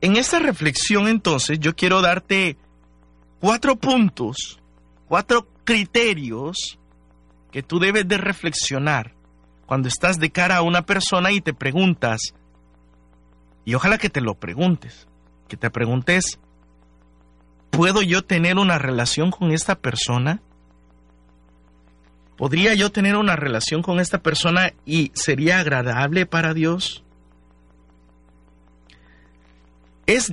En esta reflexión entonces yo quiero darte cuatro puntos, cuatro criterios que tú debes de reflexionar cuando estás de cara a una persona y te preguntas, y ojalá que te lo preguntes, que te preguntes, ¿puedo yo tener una relación con esta persona? ¿Podría yo tener una relación con esta persona y sería agradable para Dios? Es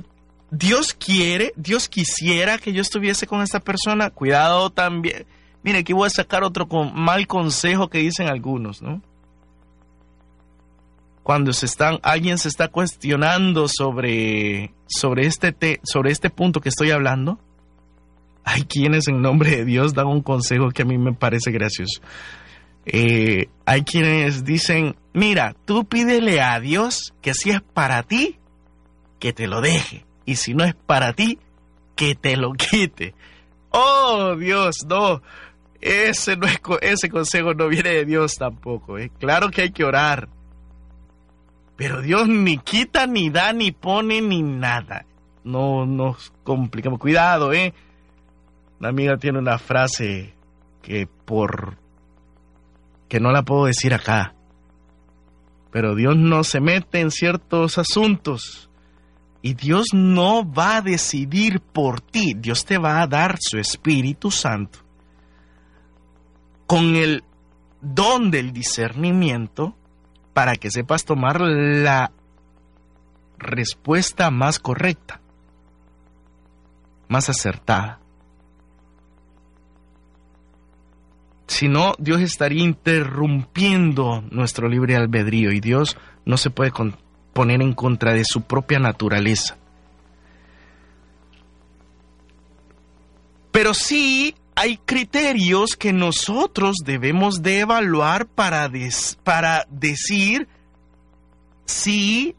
Dios quiere, Dios quisiera que yo estuviese con esta persona. Cuidado también. Mire, aquí voy a sacar otro mal consejo que dicen algunos, ¿no? Cuando se están, alguien se está cuestionando sobre, sobre, este sobre este punto que estoy hablando, hay quienes en nombre de Dios dan un consejo que a mí me parece gracioso. Eh, hay quienes dicen, mira, tú pídele a Dios que si es para ti, que te lo deje. Y si no es para ti, que te lo quite. Oh Dios, no. Ese, no es, ese consejo no viene de Dios tampoco. ¿eh? Claro que hay que orar. Pero Dios ni quita, ni da, ni pone, ni nada. No nos complicamos. Cuidado, ¿eh? Una amiga tiene una frase que por... que no la puedo decir acá. Pero Dios no se mete en ciertos asuntos y Dios no va a decidir por ti, Dios te va a dar su Espíritu Santo con el don del discernimiento para que sepas tomar la respuesta más correcta, más acertada. Si no, Dios estaría interrumpiendo nuestro libre albedrío y Dios no se puede poner en contra de su propia naturaleza. Pero sí hay criterios que nosotros debemos de evaluar para, para decir si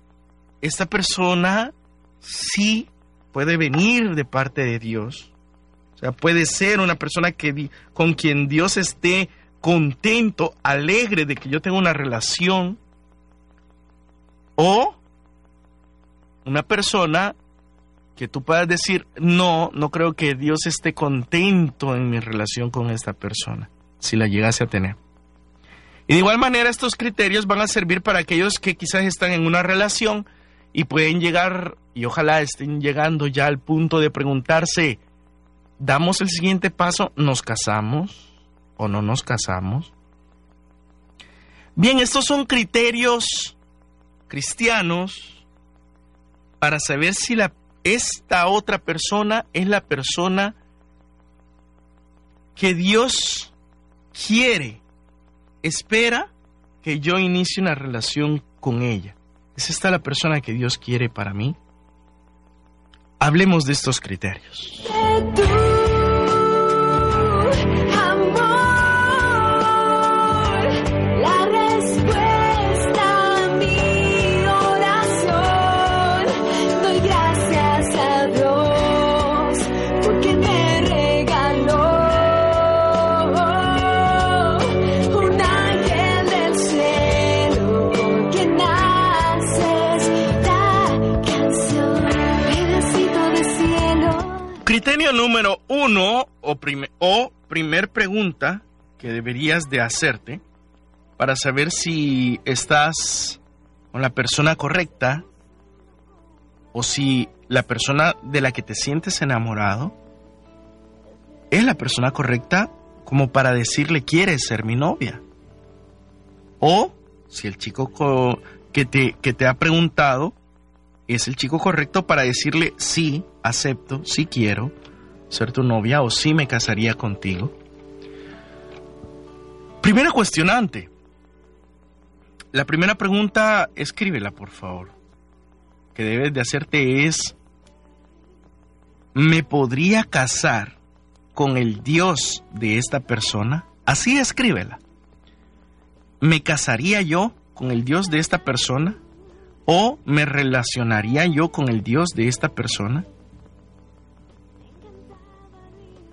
esta persona sí puede venir de parte de Dios. O sea, puede ser una persona que, con quien Dios esté contento, alegre de que yo tenga una relación o una persona que tú puedas decir, no, no creo que Dios esté contento en mi relación con esta persona, si la llegase a tener. Y de igual manera estos criterios van a servir para aquellos que quizás están en una relación y pueden llegar, y ojalá estén llegando ya al punto de preguntarse, ¿damos el siguiente paso? ¿Nos casamos o no nos casamos? Bien, estos son criterios cristianos para saber si esta otra persona es la persona que Dios quiere, espera que yo inicie una relación con ella. ¿Es esta la persona que Dios quiere para mí? Hablemos de estos criterios. Número uno o, o primer pregunta que deberías de hacerte para saber si estás con la persona correcta o si la persona de la que te sientes enamorado es la persona correcta como para decirle quieres ser mi novia. O si el chico que te, que te ha preguntado es el chico correcto para decirle sí, acepto, sí quiero ser tu novia o sí me casaría contigo. Primera cuestionante. La primera pregunta, escríbela por favor, que debes de hacerte es, ¿me podría casar con el Dios de esta persona? Así escríbela. ¿Me casaría yo con el Dios de esta persona? ¿O me relacionaría yo con el Dios de esta persona?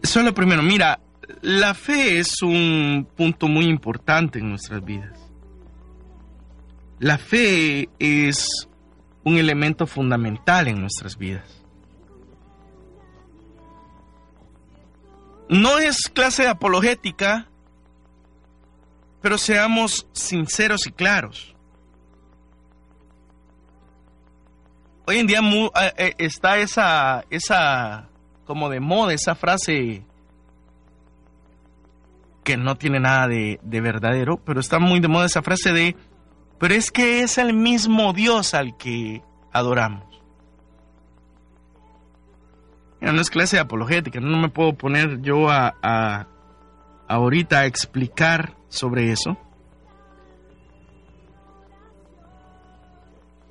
Eso es lo primero. Mira, la fe es un punto muy importante en nuestras vidas. La fe es un elemento fundamental en nuestras vidas. No es clase apologética, pero seamos sinceros y claros. Hoy en día eh, eh, está esa, esa, como de moda, esa frase que no tiene nada de, de verdadero, pero está muy de moda esa frase de, pero es que es el mismo Dios al que adoramos. no es clase de apologética, no me puedo poner yo a, a ahorita a explicar sobre eso.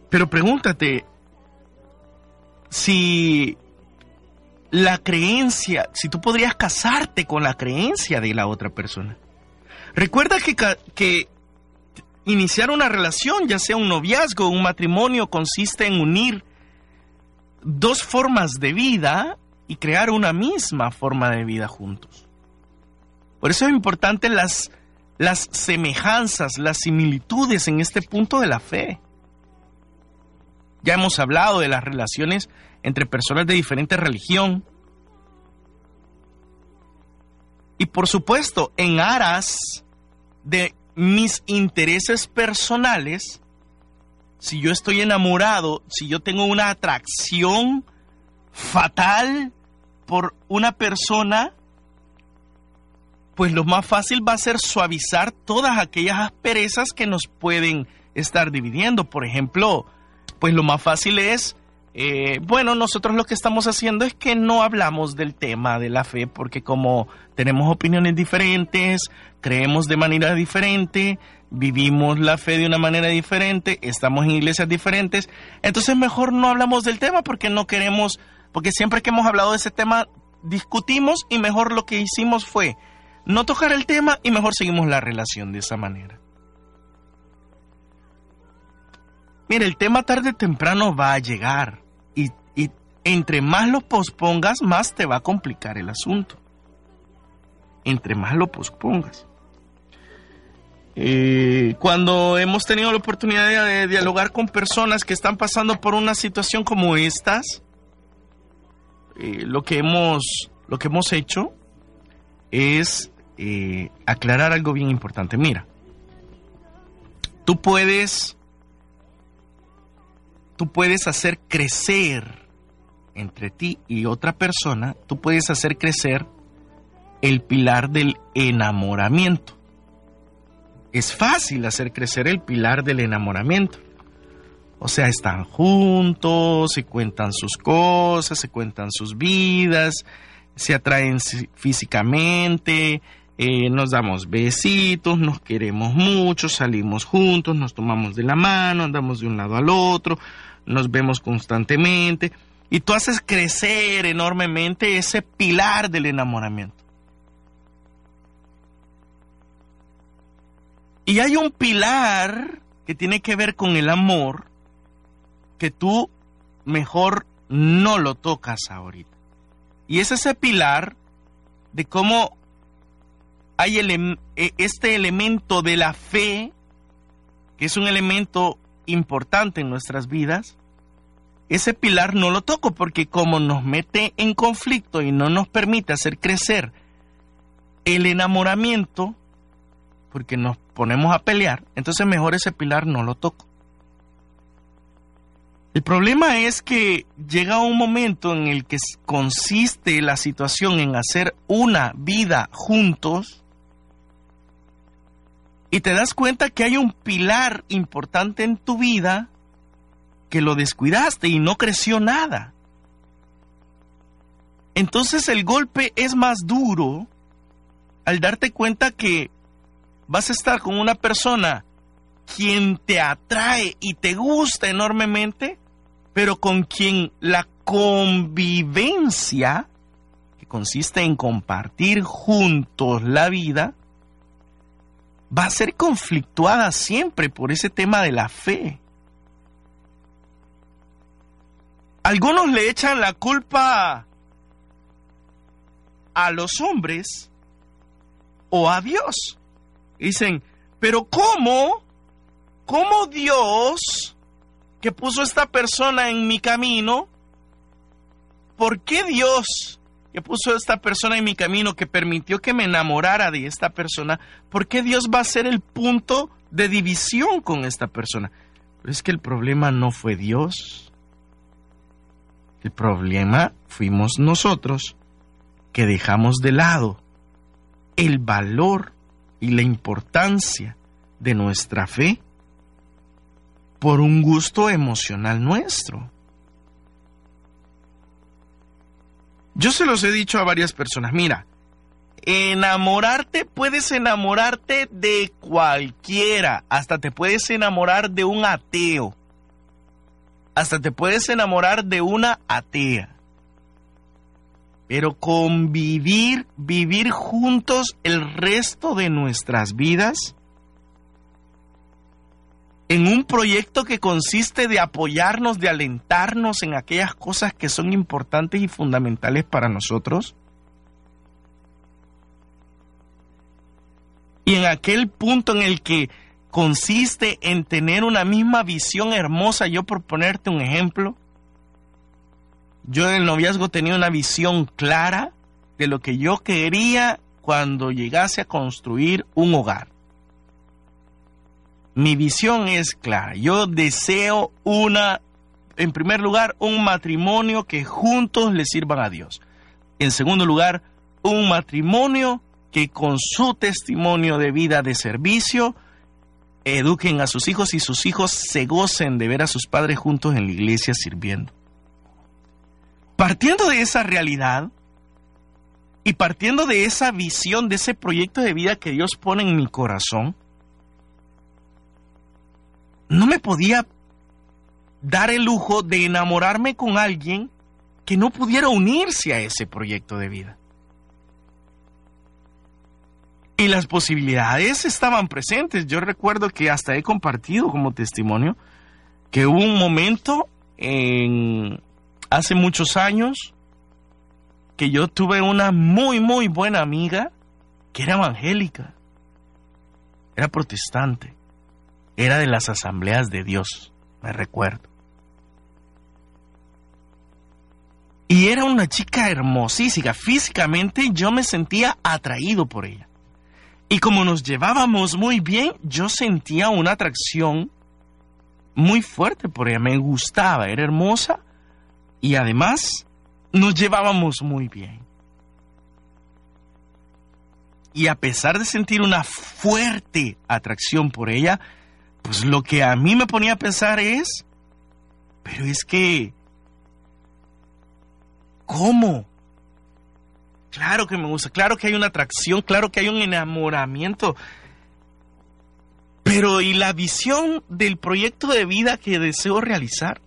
Pero pregúntate si la creencia, si tú podrías casarte con la creencia de la otra persona. Recuerda que, que iniciar una relación, ya sea un noviazgo o un matrimonio, consiste en unir dos formas de vida y crear una misma forma de vida juntos. Por eso es importante las, las semejanzas, las similitudes en este punto de la fe. Ya hemos hablado de las relaciones entre personas de diferente religión. Y por supuesto, en aras de mis intereses personales, si yo estoy enamorado, si yo tengo una atracción fatal por una persona, pues lo más fácil va a ser suavizar todas aquellas asperezas que nos pueden estar dividiendo. Por ejemplo, pues lo más fácil es, eh, bueno, nosotros lo que estamos haciendo es que no hablamos del tema de la fe porque como tenemos opiniones diferentes, creemos de manera diferente, vivimos la fe de una manera diferente, estamos en iglesias diferentes, entonces mejor no hablamos del tema porque no queremos, porque siempre que hemos hablado de ese tema discutimos y mejor lo que hicimos fue no tocar el tema y mejor seguimos la relación de esa manera. Mira, el tema tarde o temprano va a llegar entre más lo pospongas, más te va a complicar el asunto. Entre más lo pospongas. Eh, cuando hemos tenido la oportunidad de, dialogar con personas que están pasando por una situación como estas, eh, lo, que hemos, lo que hemos hecho es eh, aclarar algo bien importante. Mira, tú puedes tú puedes hacer crecer entre ti y otra persona, tú puedes hacer crecer el pilar del enamoramiento. Es fácil hacer crecer el pilar del enamoramiento. O sea, están juntos, se cuentan sus cosas, se cuentan sus vidas, se atraen físicamente, eh, nos damos besitos, nos queremos mucho, salimos juntos, nos tomamos de la mano, andamos de un lado al otro, nos vemos constantemente y tú haces crecer enormemente ese pilar del enamoramiento. Y hay un pilar que tiene que ver con el amor que tú mejor no lo tocas ahorita. Y es ese pilar de cómo hay e, este elemento de la fe, que es un elemento importante en nuestras vidas, ese pilar no lo toco porque como nos mete en conflicto y no nos permite hacer crecer el enamoramiento, porque nos ponemos a pelear, entonces mejor ese pilar no lo toco. El problema es que llega un momento en el que consiste la situación en hacer una vida juntos y te das cuenta que hay un pilar importante en tu vida que lo descuidaste y no creció nada. Entonces el golpe es más duro al darte cuenta que vas a estar con una persona quien te atrae y te gusta enormemente, pero con quien la convivencia, que consiste en compartir juntos la vida, va a ser conflictuada siempre por ese tema de la fe. Algunos le echan la culpa a los hombres o a Dios. Dicen, pero ¿cómo? ¿Cómo Dios que puso esta persona en mi camino? ¿Por qué Dios que puso esta persona en mi camino, que permitió que me enamorara de esta persona, ¿por qué Dios va a ser el punto de división con esta persona? Pero es que el problema no fue Dios. El problema fuimos nosotros que dejamos de lado el valor y la importancia de nuestra fe por un gusto emocional nuestro. Yo se los he dicho a varias personas, mira, enamorarte puedes enamorarte de cualquiera, hasta te puedes enamorar de un ateo hasta te puedes enamorar de una atea. Pero convivir, vivir juntos el resto de nuestras vidas en un proyecto que consiste de apoyarnos, de alentarnos en aquellas cosas que son importantes y fundamentales para nosotros. Y en aquel punto en el que consiste en tener una misma visión hermosa. Yo por ponerte un ejemplo, yo en el noviazgo tenía una visión clara de lo que yo quería cuando llegase a construir un hogar. Mi visión es clara. Yo deseo una, en primer lugar, un matrimonio que juntos le sirvan a Dios. En segundo lugar, un matrimonio que con su testimonio de vida de servicio eduquen a sus hijos y sus hijos se gocen de ver a sus padres juntos en la iglesia sirviendo. Partiendo de esa realidad y partiendo de esa visión, de ese proyecto de vida que Dios pone en mi corazón, no me podía dar el lujo de enamorarme con alguien que no pudiera unirse a ese proyecto de vida. Y las posibilidades estaban presentes. Yo recuerdo que hasta he compartido como testimonio que hubo un momento en hace muchos años que yo tuve una muy muy buena amiga que era evangélica. Era protestante. Era de las asambleas de Dios, me recuerdo. Y era una chica hermosísima. Físicamente yo me sentía atraído por ella. Y como nos llevábamos muy bien, yo sentía una atracción muy fuerte por ella. Me gustaba, era hermosa y además nos llevábamos muy bien. Y a pesar de sentir una fuerte atracción por ella, pues lo que a mí me ponía a pensar es, pero es que, ¿cómo? Claro que me gusta, claro que hay una atracción, claro que hay un enamoramiento. Pero ¿y la visión del proyecto de vida que deseo realizar?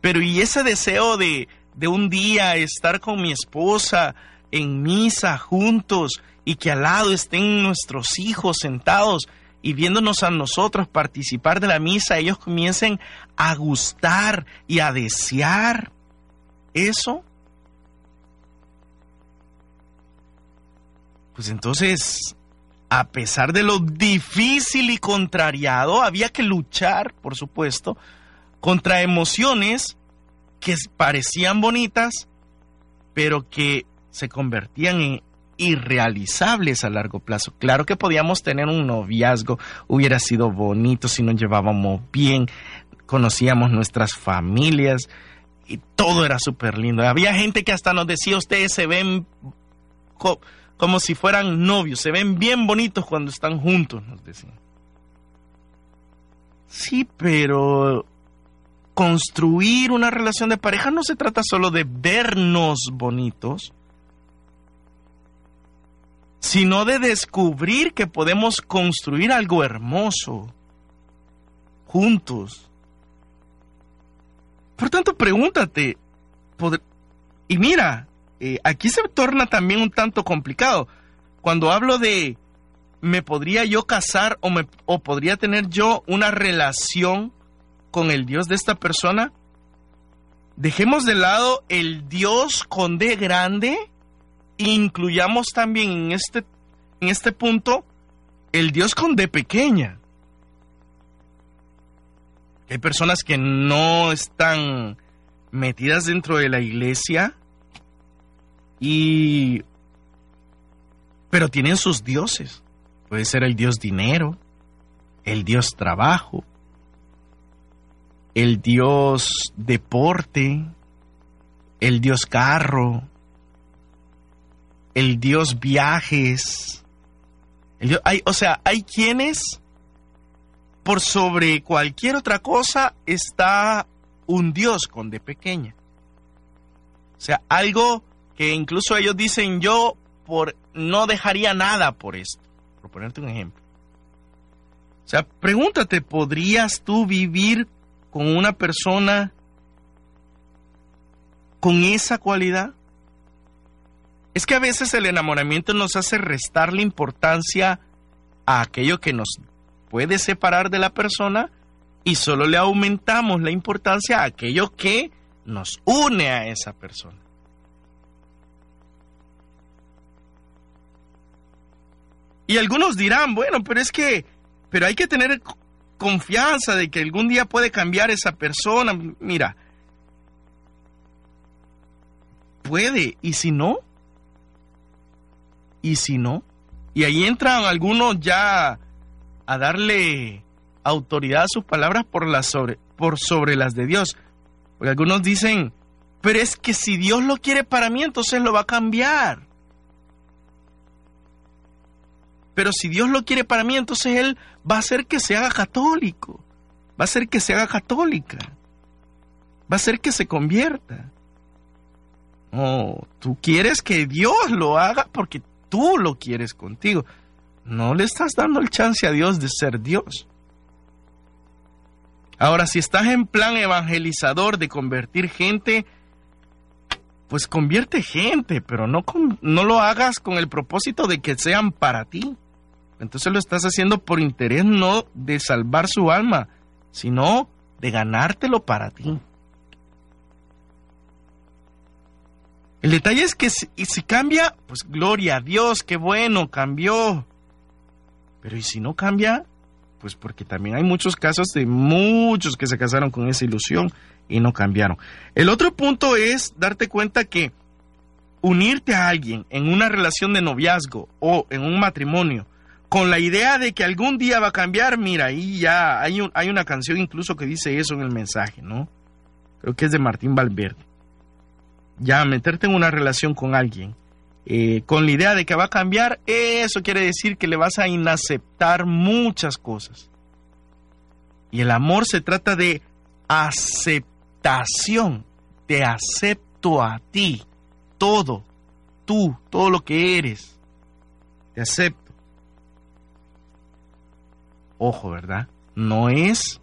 Pero ¿y ese deseo de, de un día estar con mi esposa en misa juntos y que al lado estén nuestros hijos sentados y viéndonos a nosotros participar de la misa, ellos comiencen a gustar y a desear eso? Pues entonces, a pesar de lo difícil y contrariado, había que luchar, por supuesto, contra emociones que parecían bonitas, pero que se convertían en irrealizables a largo plazo. Claro que podíamos tener un noviazgo, hubiera sido bonito si nos llevábamos bien, conocíamos nuestras familias y todo era súper lindo. Había gente que hasta nos decía, ustedes se ven como si fueran novios, se ven bien bonitos cuando están juntos, nos decían. Sí, pero construir una relación de pareja no se trata solo de vernos bonitos, sino de descubrir que podemos construir algo hermoso juntos. Por tanto, pregúntate, y mira, eh, aquí se torna también un tanto complicado. Cuando hablo de, ¿me podría yo casar o, me, o podría tener yo una relación con el Dios de esta persona? Dejemos de lado el Dios con D grande e incluyamos también en este, en este punto el Dios con D pequeña. Hay personas que no están metidas dentro de la iglesia y pero tienen sus dioses. Puede ser el dios dinero, el dios trabajo, el dios deporte, el dios carro, el dios viajes. hay, o sea, hay quienes por sobre cualquier otra cosa está un Dios con de pequeña. O sea, algo que incluso ellos dicen yo por no dejaría nada por esto. Por ponerte un ejemplo. O sea, pregúntate, ¿podrías tú vivir con una persona con esa cualidad? Es que a veces el enamoramiento nos hace restar la importancia a aquello que nos puede separar de la persona y solo le aumentamos la importancia a aquello que nos une a esa persona. Y algunos dirán, bueno, pero es que, pero hay que tener confianza de que algún día puede cambiar esa persona. Mira, puede, y si no, y si no, y ahí entran algunos ya a darle autoridad a sus palabras por, las sobre, por sobre las de Dios. Porque algunos dicen, pero es que si Dios lo quiere para mí, entonces lo va a cambiar. Pero si Dios lo quiere para mí, entonces Él va a hacer que se haga católico. Va a hacer que se haga católica. Va a hacer que se convierta. No, tú quieres que Dios lo haga porque tú lo quieres contigo. No le estás dando el chance a Dios de ser Dios. Ahora, si estás en plan evangelizador de convertir gente, pues convierte gente, pero no, no lo hagas con el propósito de que sean para ti. Entonces lo estás haciendo por interés no de salvar su alma, sino de ganártelo para ti. El detalle es que si, si cambia, pues gloria a Dios, qué bueno, cambió. Pero ¿y si no cambia? Pues porque también hay muchos casos de muchos que se casaron con esa ilusión y no cambiaron. El otro punto es darte cuenta que unirte a alguien en una relación de noviazgo o en un matrimonio con la idea de que algún día va a cambiar, mira, ahí ya hay, hay una canción incluso que dice eso en el mensaje, ¿no? Creo que es de Martín Valverde. Ya meterte en una relación con alguien eh, con la idea de que va a cambiar, eso quiere decir que le vas a inaceptar muchas cosas. Y el amor se trata de aceptación. Te acepto a ti, todo, tú, todo lo que eres. Te acepto. Ojo, ¿verdad? No es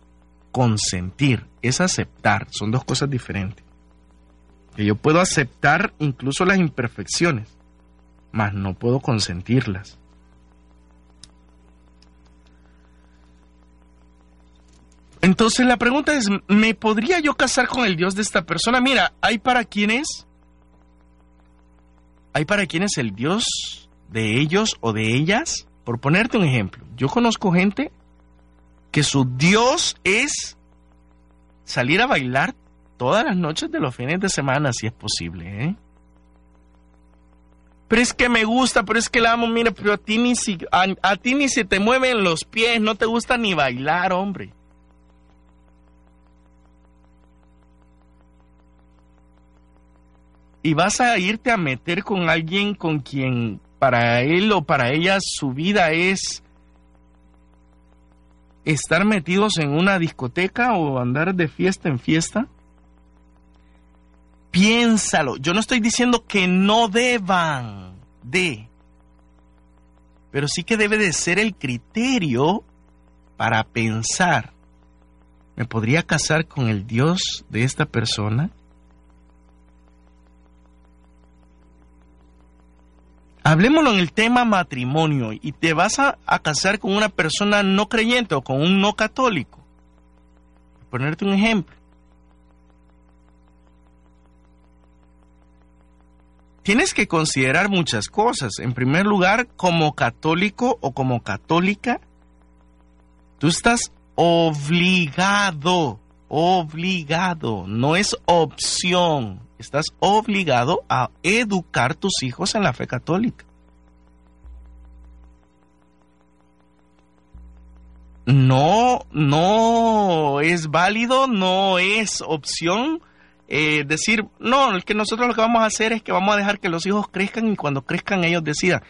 consentir, es aceptar. Son dos cosas diferentes. Que yo puedo aceptar incluso las imperfecciones mas no puedo consentirlas. Entonces la pregunta es, ¿me podría yo casar con el Dios de esta persona? Mira, hay para quienes, hay para quienes el Dios de ellos o de ellas, por ponerte un ejemplo, yo conozco gente que su Dios es salir a bailar todas las noches de los fines de semana, si es posible, ¿eh? pero es que me gusta, pero es que la amo, mira, pero a ti ni si, a, ti ni se te mueven los pies, no te gusta ni bailar, hombre. Y vas a irte a meter con alguien con quien para él o para ella su vida es estar metidos en una discoteca o andar de fiesta en fiesta piénsalo. Yo no estoy diciendo que no deban de, pero sí que debe de ser el criterio para pensar ¿Me podría casar con el Dios de esta persona? Hablemoslo en el tema matrimonio y te vas a, casar con una persona no creyente o con un no católico. Por ponerte un ejemplo. Tienes que considerar muchas cosas. En primer lugar, como católico o como católica, tú estás obligado, obligado, no es opción estás obligado a educar tus hijos en la fe católica. No, no es válido, no es opción eh, decir, no, que nosotros lo que vamos a hacer es que vamos a dejar que los hijos crezcan y cuando crezcan ellos decidan.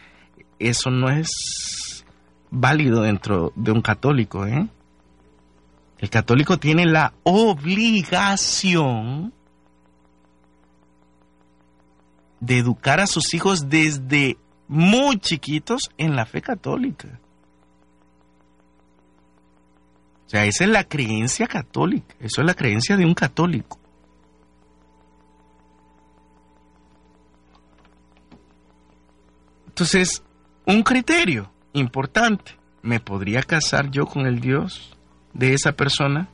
Eso no es válido dentro de un católico. ¿eh? El católico tiene la obligación de educar a sus hijos desde muy chiquitos en la fe católica. O sea, esa es la creencia católica, eso es la creencia de un católico. Entonces, un criterio importante, ¿me podría casar yo con el Dios de esa persona?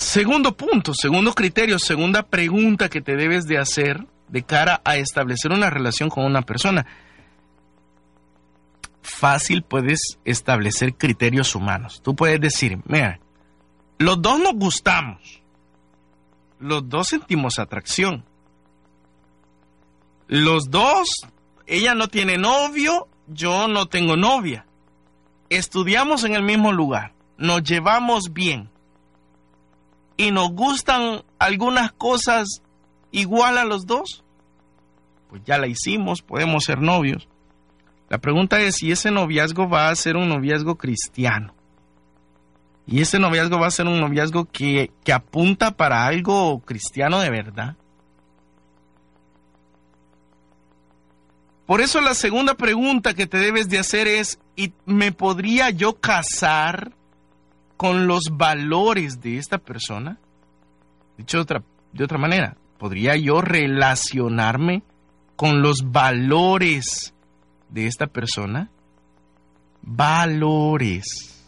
Segundo punto, segundo criterio, segunda pregunta que te debes de hacer de cara a establecer una relación con una persona. Fácil puedes establecer criterios humanos. Tú puedes decir, mira, los dos nos gustamos, los dos sentimos atracción, los dos, ella no tiene novio, yo no tengo novia, estudiamos en el mismo lugar, nos llevamos bien y nos gustan algunas cosas igual a los dos, pues ya la hicimos, podemos ser novios. La pregunta es si ese noviazgo va a ser un noviazgo cristiano. Y ese noviazgo va a ser un noviazgo que, que apunta para algo cristiano de verdad. Por eso la segunda pregunta que te debes de hacer es, ¿y ¿me podría yo casar con los valores de esta persona? Dicho de otra, de otra manera, ¿podría yo relacionarme con los valores de esta persona? Valores.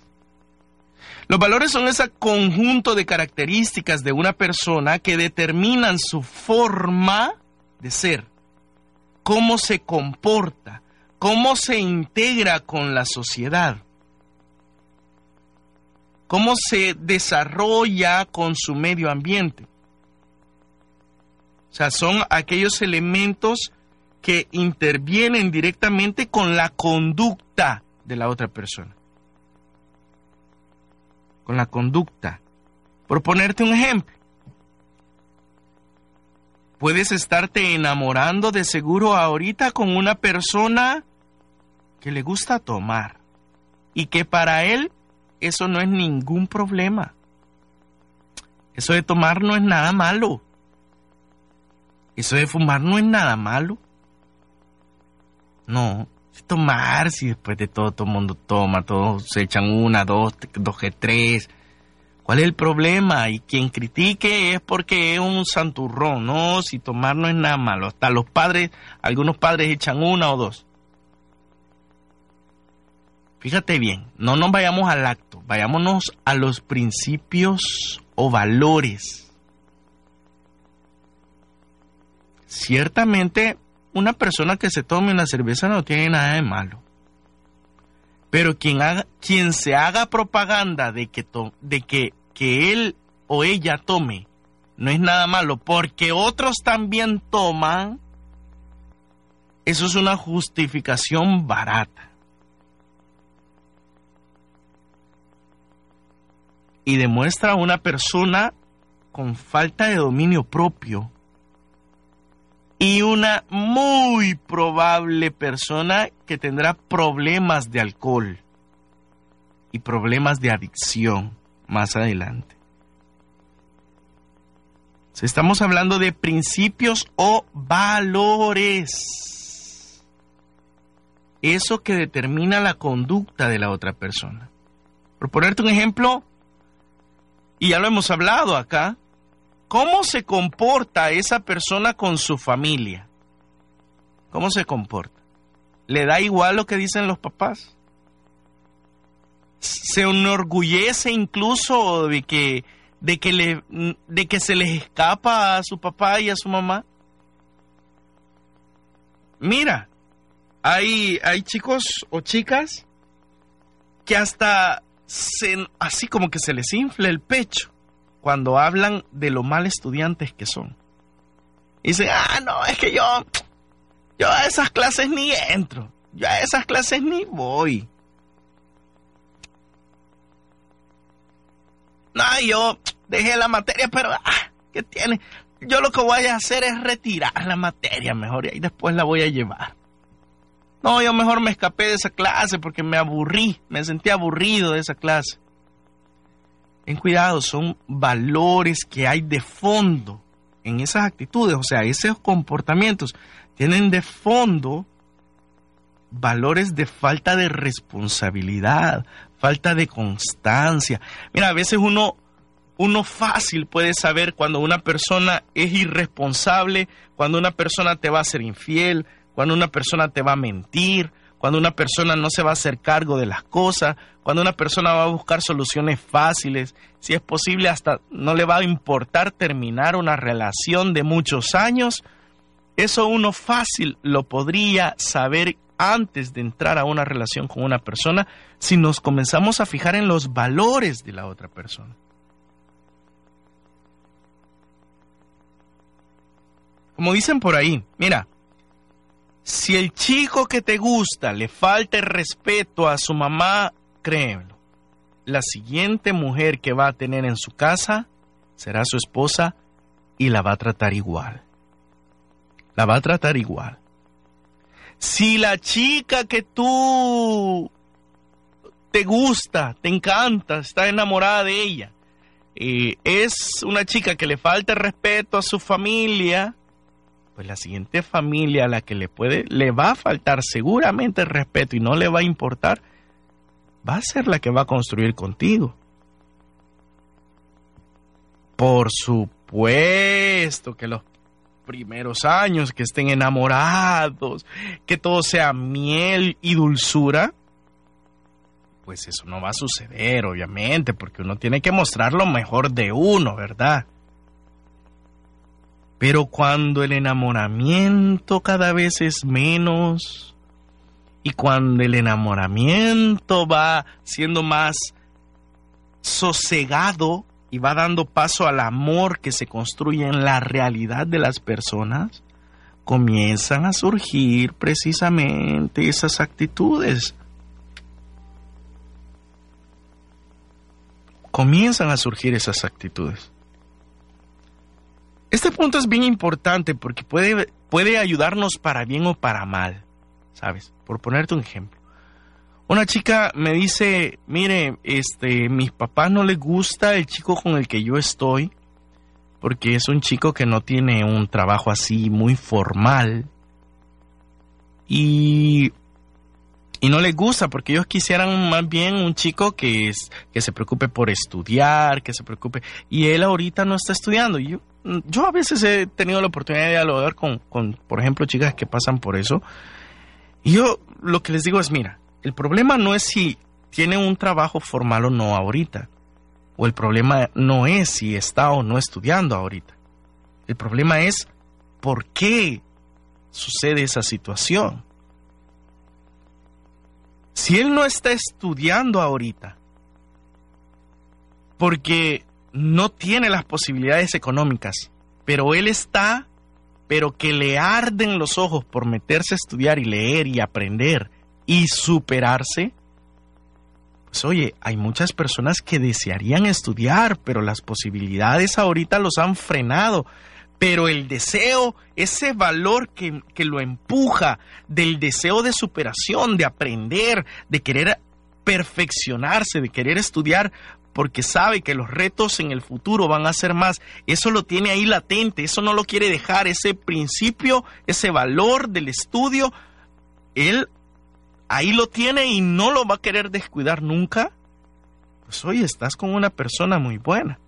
Los valores son ese conjunto de características de una persona que determinan su forma de ser, cómo se comporta, cómo se integra con la sociedad cómo se desarrolla con su medio ambiente. O sea, son aquellos elementos que intervienen directamente con la conducta de la otra persona. Con la conducta. Por ponerte un ejemplo, puedes estarte enamorando de seguro ahorita con una persona que le gusta tomar y que para él eso no es ningún problema. Eso de tomar no es nada malo. Eso de fumar no es nada malo. No, tomar, si después de todo todo el mundo toma, todos se echan una, dos, dos, tres. ¿Cuál es el problema? Y quien critique es porque es un santurrón, no, si tomar no es nada malo. Hasta los padres, algunos padres echan una o dos. Fíjate bien, no nos vayamos al acto, vayámonos a los principios o valores. Ciertamente, una persona que se tome una cerveza no tiene nada de malo. Pero quien, haga, quien se haga propaganda de, que, de que, que él o ella tome no es nada malo porque otros también toman, eso es una justificación barata. Y demuestra a una persona con falta de dominio propio y una muy probable persona que tendrá problemas de alcohol y problemas de adicción más adelante. Estamos hablando de principios o valores. eso que determina la conducta de la otra persona. Por ponerte un ejemplo, y ya lo hemos hablado acá, ¿cómo se comporta esa persona con su familia? ¿Cómo se comporta? ¿Le da igual lo que dicen los papás? ¿Se enorgullece incluso de que, de que, le, de que se les escapa a su papá y a su mamá? Mira, hay, hay chicos o chicas que hasta se, así como que se les infla el pecho cuando hablan de lo mal estudiantes que son. Y dicen, ah, no, es que yo, yo a esas clases ni entro, yo a esas clases ni voy. No, yo dejé la materia, pero, ah, ¿qué tiene? Yo lo que voy a hacer es retirar la materia mejor y ahí después la voy a llevar. No, yo mejor me escapé de esa clase porque me aburrí, me sentí aburrido de esa clase. Ten cuidado, son valores que hay de fondo en esas actitudes, o sea, esos comportamientos tienen de fondo valores de falta de responsabilidad, falta de constancia. Mira, a veces uno, uno fácil puede saber cuando una persona es irresponsable, cuando una persona te va a ser infiel, cuando una persona te va a mentir, cuando una persona no se va a hacer cargo de las cosas, cuando una persona va a buscar soluciones fáciles, si es posible hasta no le va a importar terminar una relación de muchos años, eso uno fácil lo podría saber antes de entrar a una relación con una persona si nos comenzamos a fijar en los valores de la otra persona. Como dicen por ahí, mira, si el chico que te gusta le falta el respeto a su mamá, créemelo, la siguiente mujer que va a tener en su casa será su esposa y la va a tratar igual. La va a tratar igual. Si la chica que tú te gusta, te encanta, está enamorada de ella, eh, es una chica que le falta respeto a su familia, pues la siguiente familia a la que le puede, le va a faltar seguramente el respeto y no le va a importar, va a ser la que va a construir contigo. Por supuesto que los primeros años, que estén enamorados, que todo sea miel y dulzura, pues eso no va a suceder, obviamente, porque uno tiene que mostrar lo mejor de uno, ¿verdad? Pero cuando el enamoramiento cada vez es menos y cuando el enamoramiento va siendo más sosegado y va dando paso al amor que se construye en la realidad de las personas, comienzan a surgir precisamente esas actitudes. Comienzan a surgir esas actitudes. Este punto es bien importante porque puede, puede ayudarnos para bien o para mal, ¿sabes? Por ponerte un ejemplo. Una chica me dice, mire, este, mis papás no les gusta el chico con el que yo estoy, porque es un chico que no tiene un trabajo así muy formal. Y, y no les gusta, porque ellos quisieran más bien un chico que, es, que se preocupe por estudiar, que se preocupe. Y él ahorita no está estudiando. Y yo, yo a veces he tenido la oportunidad de dialogar con, con, por ejemplo, chicas que pasan por eso. Y yo lo que les digo es, mira, el problema no es si tiene un trabajo formal o no ahorita. O el problema no es si está o no estudiando ahorita. El problema es por qué sucede esa situación. Si él no está estudiando ahorita, porque no tiene las posibilidades económicas, pero él está, pero que le arden los ojos por meterse a estudiar y leer y aprender y superarse, pues oye, hay muchas personas que desearían estudiar, pero las posibilidades ahorita los han frenado. Pero el deseo, ese valor que, que lo empuja, del deseo de superación, de aprender, de querer perfeccionarse, de querer estudiar, porque sabe que los retos en el futuro van a ser más. Eso lo tiene ahí latente, eso no lo quiere dejar, ese principio, ese valor del estudio, él ahí lo tiene y no lo va a querer descuidar nunca, pues oye, estás con una persona muy buena.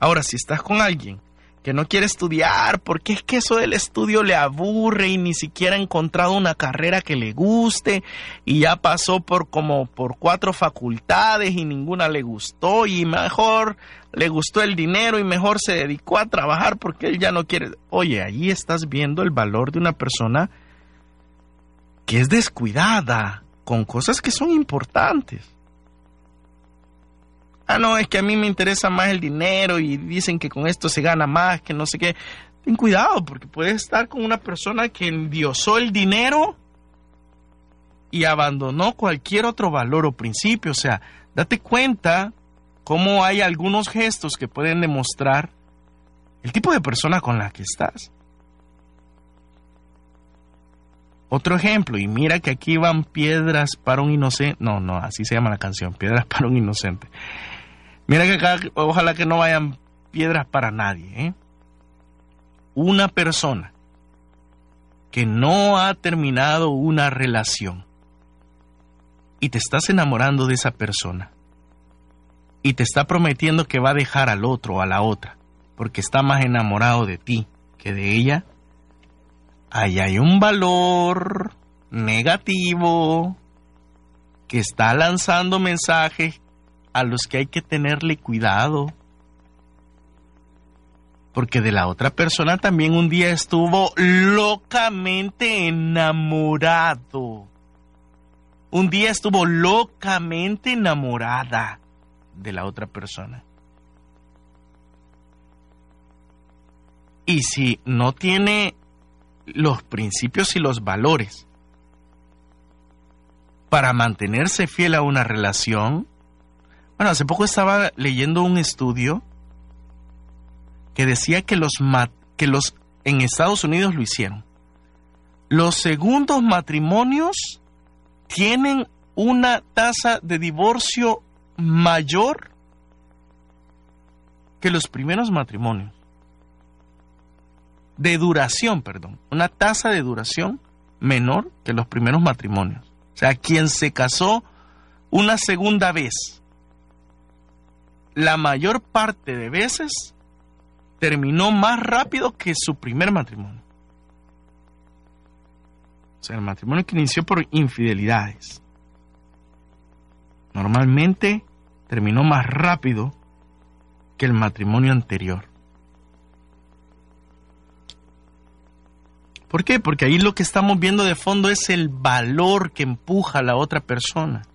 Ahora, si estás con alguien que no quiere estudiar, porque es que eso del estudio le aburre y ni siquiera ha encontrado una carrera que le guste y ya pasó por como por cuatro facultades y ninguna le gustó y mejor le gustó el dinero y mejor se dedicó a trabajar porque él ya no quiere. Oye, ahí estás viendo el valor de una persona que es descuidada con cosas que son importantes. Ah, no, es que a mí me interesa más el dinero y dicen que con esto se gana más, que no sé qué. Ten cuidado, porque puedes estar con una persona que endiosó el dinero y abandonó cualquier otro valor o principio. O sea, date cuenta cómo hay algunos gestos que pueden demostrar el tipo de persona con la que estás. Otro ejemplo, y mira que aquí van piedras para un inocente. No, no, así se llama la canción, piedras para un inocente. Mira que acá, ojalá que no vayan piedras para nadie. ¿eh? Una persona que no ha terminado una relación y te estás enamorando de esa persona y te está prometiendo que va a dejar al otro o a la otra porque está más enamorado de ti que de ella, ahí hay un valor negativo que está lanzando mensajes a los que hay que tenerle cuidado. Porque de la otra persona también un día estuvo locamente enamorado. Un día estuvo locamente enamorada de la otra persona. Y si no tiene los principios y los valores para mantenerse fiel a una relación, bueno, hace poco estaba leyendo un estudio que decía que los, que los en Estados Unidos lo hicieron. Los segundos matrimonios tienen una tasa de divorcio mayor que los primeros matrimonios de duración, perdón, una tasa de duración menor que los primeros matrimonios. O sea, quien se casó una segunda vez, la mayor parte de veces terminó más rápido que su primer matrimonio. O sea, el matrimonio que inició por infidelidades. Normalmente terminó más rápido que el matrimonio anterior. ¿Por qué? Porque ahí lo que estamos viendo de fondo es el valor que empuja a la otra persona.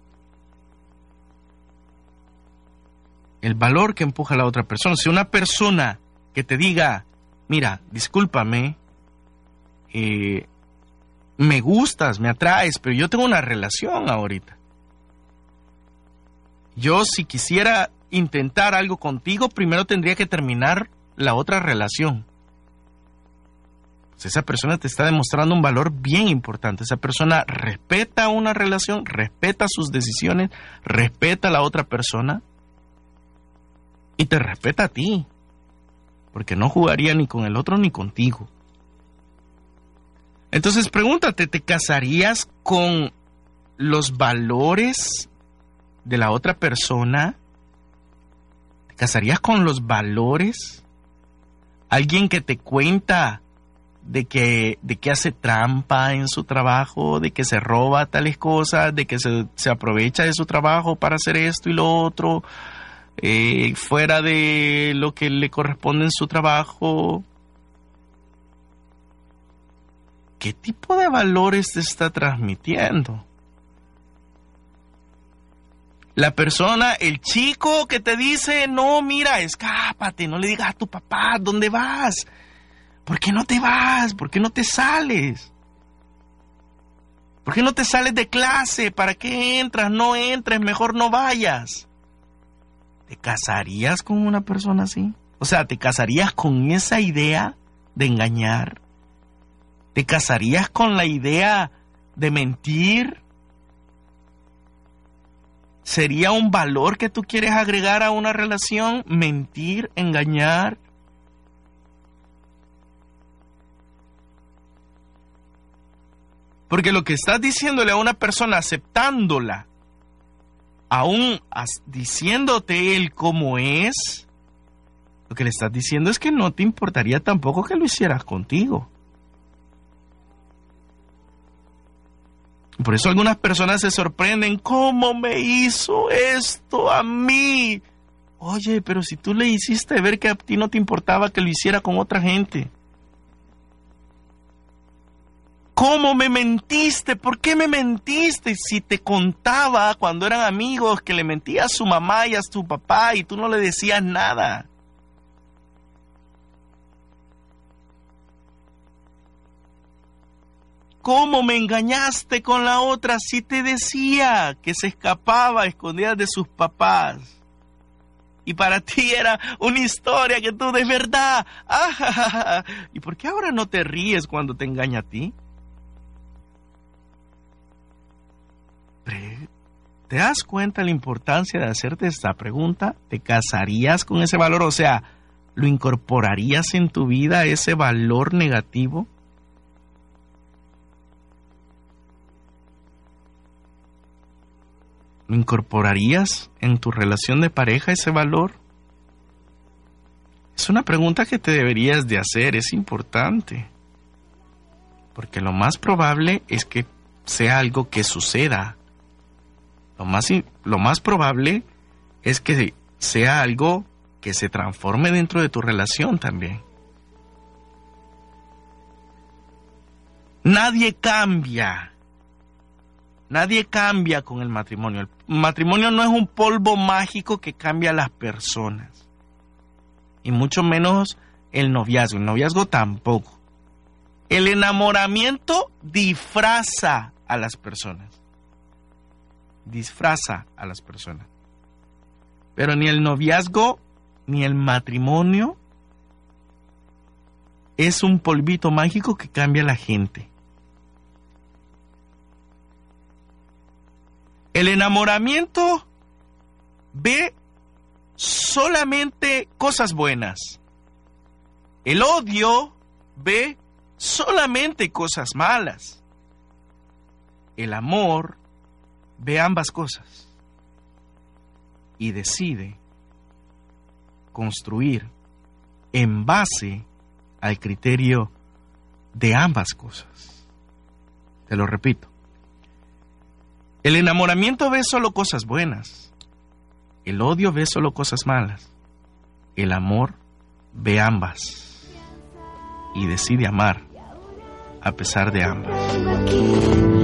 El valor que empuja a la otra persona. Si una persona que te diga, mira, discúlpame, eh, me gustas, me atraes, pero yo tengo una relación ahorita. Yo si quisiera intentar algo contigo, primero tendría que terminar la otra relación esa persona te está demostrando un valor bien importante. Esa persona respeta una relación, respeta sus decisiones, respeta a la otra persona y te respeta a ti. Porque no jugaría ni con el otro ni contigo. Entonces pregúntate, ¿te casarías con los valores de la otra persona? ¿Te casarías con los valores? Alguien que te cuenta de que, de que hace trampa en su trabajo, de que se roba tales cosas, de que se, se aprovecha de su trabajo para hacer esto y lo otro, eh, fuera de lo que le corresponde en su trabajo. ¿Qué tipo de valores te está transmitiendo? La persona, el chico que te dice, no, mira, escápate, no le digas a tu papá, ¿dónde vas? ¿Por qué no te vas? ¿Por qué no te sales? ¿Por qué no te sales de clase? ¿Para qué entras? No entres, mejor no vayas. ¿Te casarías con una persona así? O sea, ¿te casarías con esa idea de engañar? ¿Te casarías con la idea de mentir? ¿Sería un valor que tú quieres agregar a una relación? Mentir, engañar, Porque lo que estás diciéndole a una persona aceptándola, aún diciéndote él cómo es, lo que le estás diciendo es que no te importaría tampoco que lo hicieras contigo. Por eso algunas personas se sorprenden, ¿cómo me hizo esto a mí? Oye, pero si tú le hiciste ver que a ti no te importaba que lo hiciera con otra gente. ¿Cómo me mentiste? ¿Por qué me mentiste? Si te contaba cuando eran amigos que le mentía a su mamá y a su papá y tú no le decías nada. ¿Cómo me engañaste con la otra si te decía que se escapaba escondida de sus papás? Y para ti era una historia que tú de verdad. Ah, ¿Y por qué ahora no te ríes cuando te engaña a ti? ¿Te das cuenta la importancia de hacerte esta pregunta? ¿Te casarías con ese valor? O sea, ¿lo incorporarías en tu vida ese valor negativo? ¿Lo incorporarías en tu relación de pareja ese valor? Es una pregunta que te deberías de hacer, es importante. Porque lo más probable es que sea algo que suceda lo más, lo más probable es que sea algo que se transforme dentro de tu relación también. Nadie cambia. Nadie cambia con el matrimonio. El matrimonio no es un polvo mágico que cambia a las personas. Y mucho menos el noviazgo. El noviazgo tampoco. El enamoramiento disfraza a las personas disfraza a las personas. Pero ni el noviazgo ni el matrimonio es un polvito mágico que cambia a la gente. El enamoramiento ve solamente cosas buenas. El odio ve solamente cosas malas. El amor ve ambas cosas y decide construir en base al criterio de ambas cosas. Te lo repito. El enamoramiento ve solo cosas buenas. El odio ve solo cosas malas. El amor ve ambas y decide amar a pesar de ambas.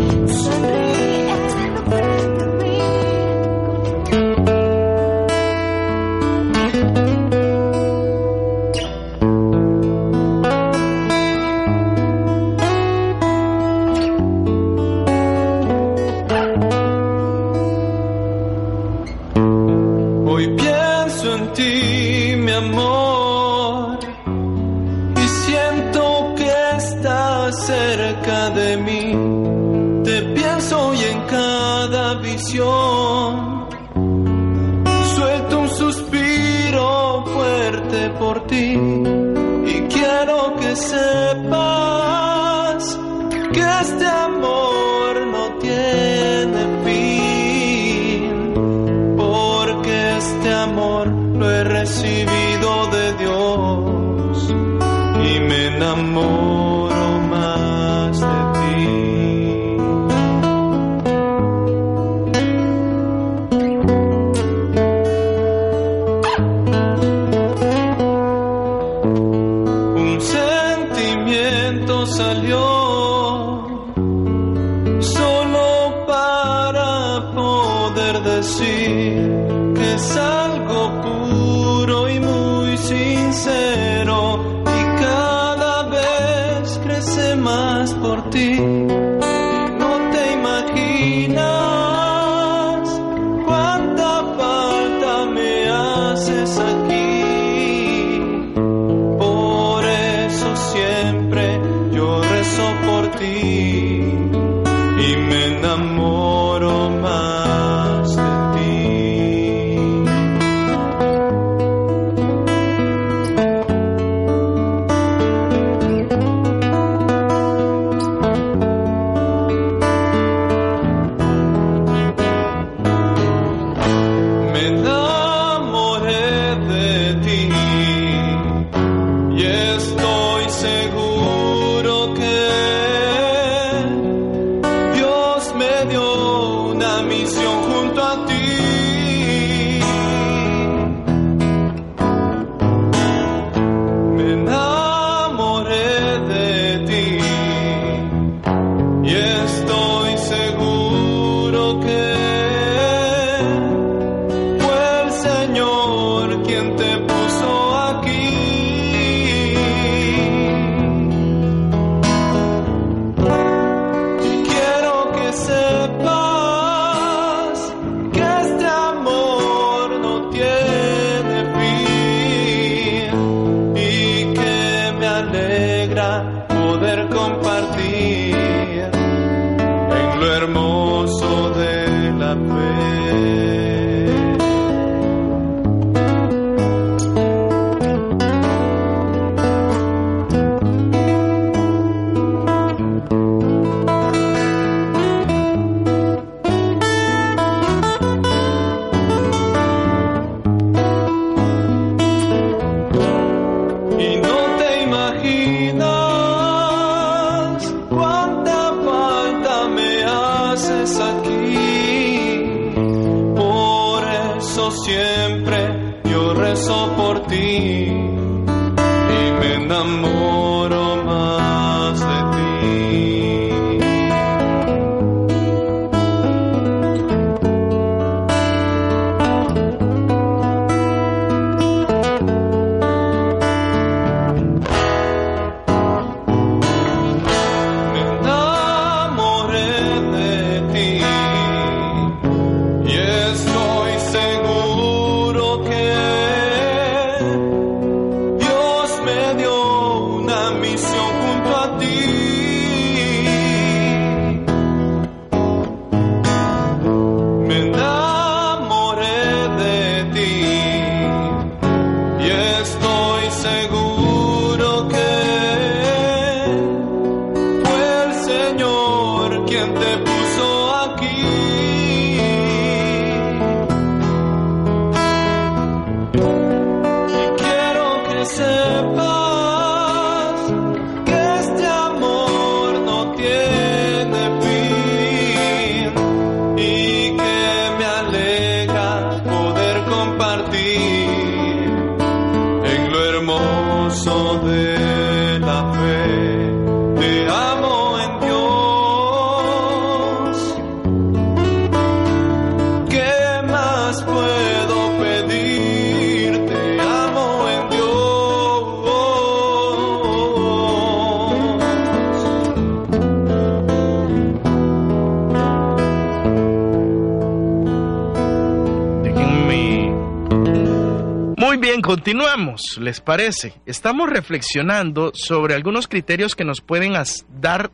Continuamos, ¿les parece? Estamos reflexionando sobre algunos criterios que nos pueden dar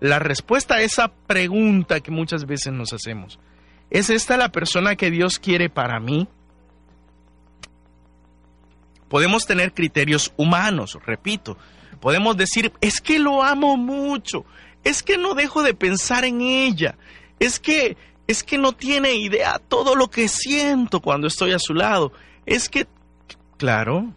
la respuesta a esa pregunta que muchas veces nos hacemos. ¿Es esta la persona que Dios quiere para mí? Podemos tener criterios humanos, repito. Podemos decir, es que lo amo mucho, es que no dejo de pensar en ella, es que es que no tiene idea todo lo que siento cuando estoy a su lado, es que Claro,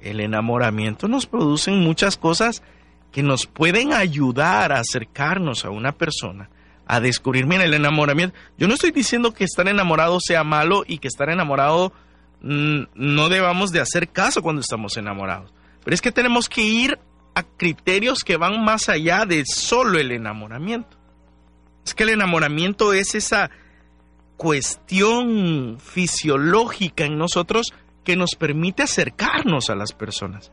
el enamoramiento nos produce muchas cosas que nos pueden ayudar a acercarnos a una persona, a descubrir, mira, el enamoramiento. Yo no estoy diciendo que estar enamorado sea malo y que estar enamorado mm, no debamos de hacer caso cuando estamos enamorados. Pero es que tenemos que ir a criterios que van más allá de solo el enamoramiento. Es que el enamoramiento es esa cuestión fisiológica en nosotros que nos permite acercarnos a las personas.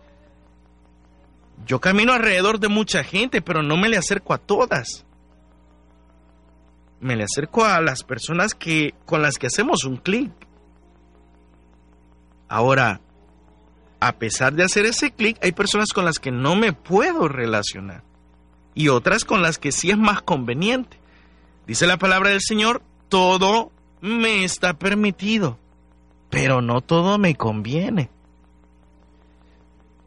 Yo camino alrededor de mucha gente, pero no me le acerco a todas. Me le acerco a las personas que con las que hacemos un clic. Ahora, a pesar de hacer ese clic, hay personas con las que no me puedo relacionar y otras con las que sí es más conveniente. Dice la palabra del Señor, todo me está permitido, pero no todo me conviene.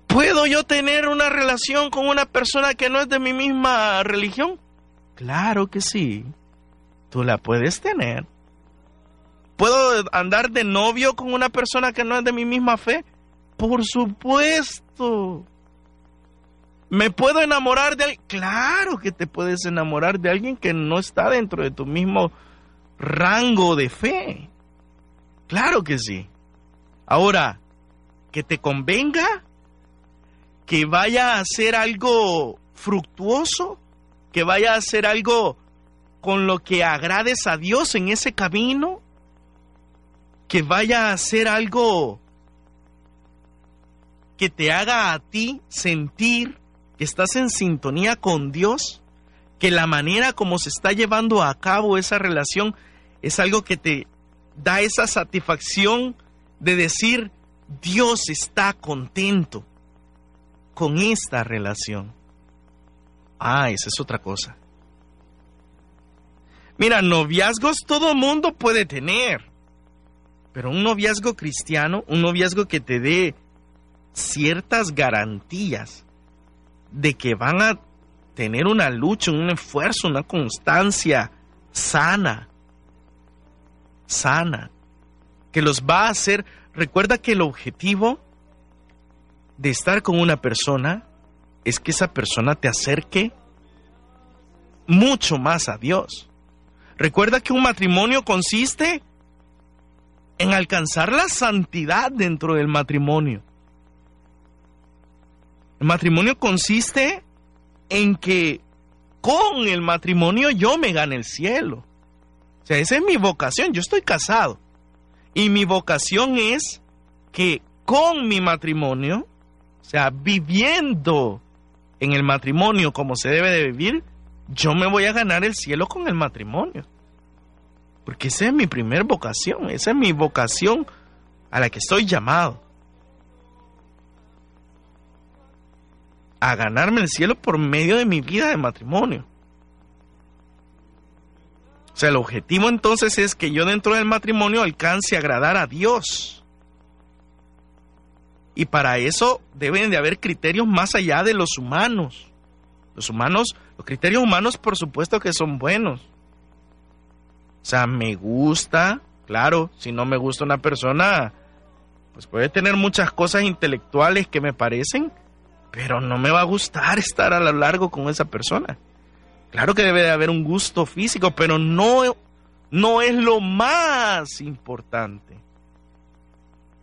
¿Puedo yo tener una relación con una persona que no es de mi misma religión? Claro que sí. Tú la puedes tener. ¿Puedo andar de novio con una persona que no es de mi misma fe? Por supuesto. ¿Me puedo enamorar de alguien? Claro que te puedes enamorar de alguien que no está dentro de tu mismo rango de fe. Claro que sí. Ahora, que te convenga, que vaya a ser algo fructuoso, que vaya a ser algo con lo que agrades a Dios en ese camino, que vaya a ser algo que te haga a ti sentir que estás en sintonía con Dios, que la manera como se está llevando a cabo esa relación es algo que te da esa satisfacción de decir, Dios está contento con esta relación. Ah, esa es otra cosa. Mira, noviazgos todo mundo puede tener, pero un noviazgo cristiano, un noviazgo que te dé ciertas garantías de que van a tener una lucha, un esfuerzo, una constancia sana, sana, que los va a hacer, recuerda que el objetivo de estar con una persona es que esa persona te acerque mucho más a Dios. Recuerda que un matrimonio consiste en alcanzar la santidad dentro del matrimonio. El matrimonio consiste en que con el matrimonio yo me gane el cielo. Esa es mi vocación. Yo estoy casado. Y mi vocación es que con mi matrimonio, o sea, viviendo en el matrimonio como se debe de vivir, yo me voy a ganar el cielo con el matrimonio. Porque esa es mi primer vocación, esa es mi vocación a la que estoy llamado. A ganarme el cielo por medio de mi vida de matrimonio. O sea, el objetivo entonces es que yo dentro del matrimonio alcance a agradar a Dios. Y para eso deben de haber criterios más allá de los humanos. Los humanos, los criterios humanos por supuesto que son buenos. O sea, me gusta, claro, si no me gusta una persona, pues puede tener muchas cosas intelectuales que me parecen, pero no me va a gustar estar a lo largo con esa persona. Claro que debe de haber un gusto físico, pero no, no es lo más importante.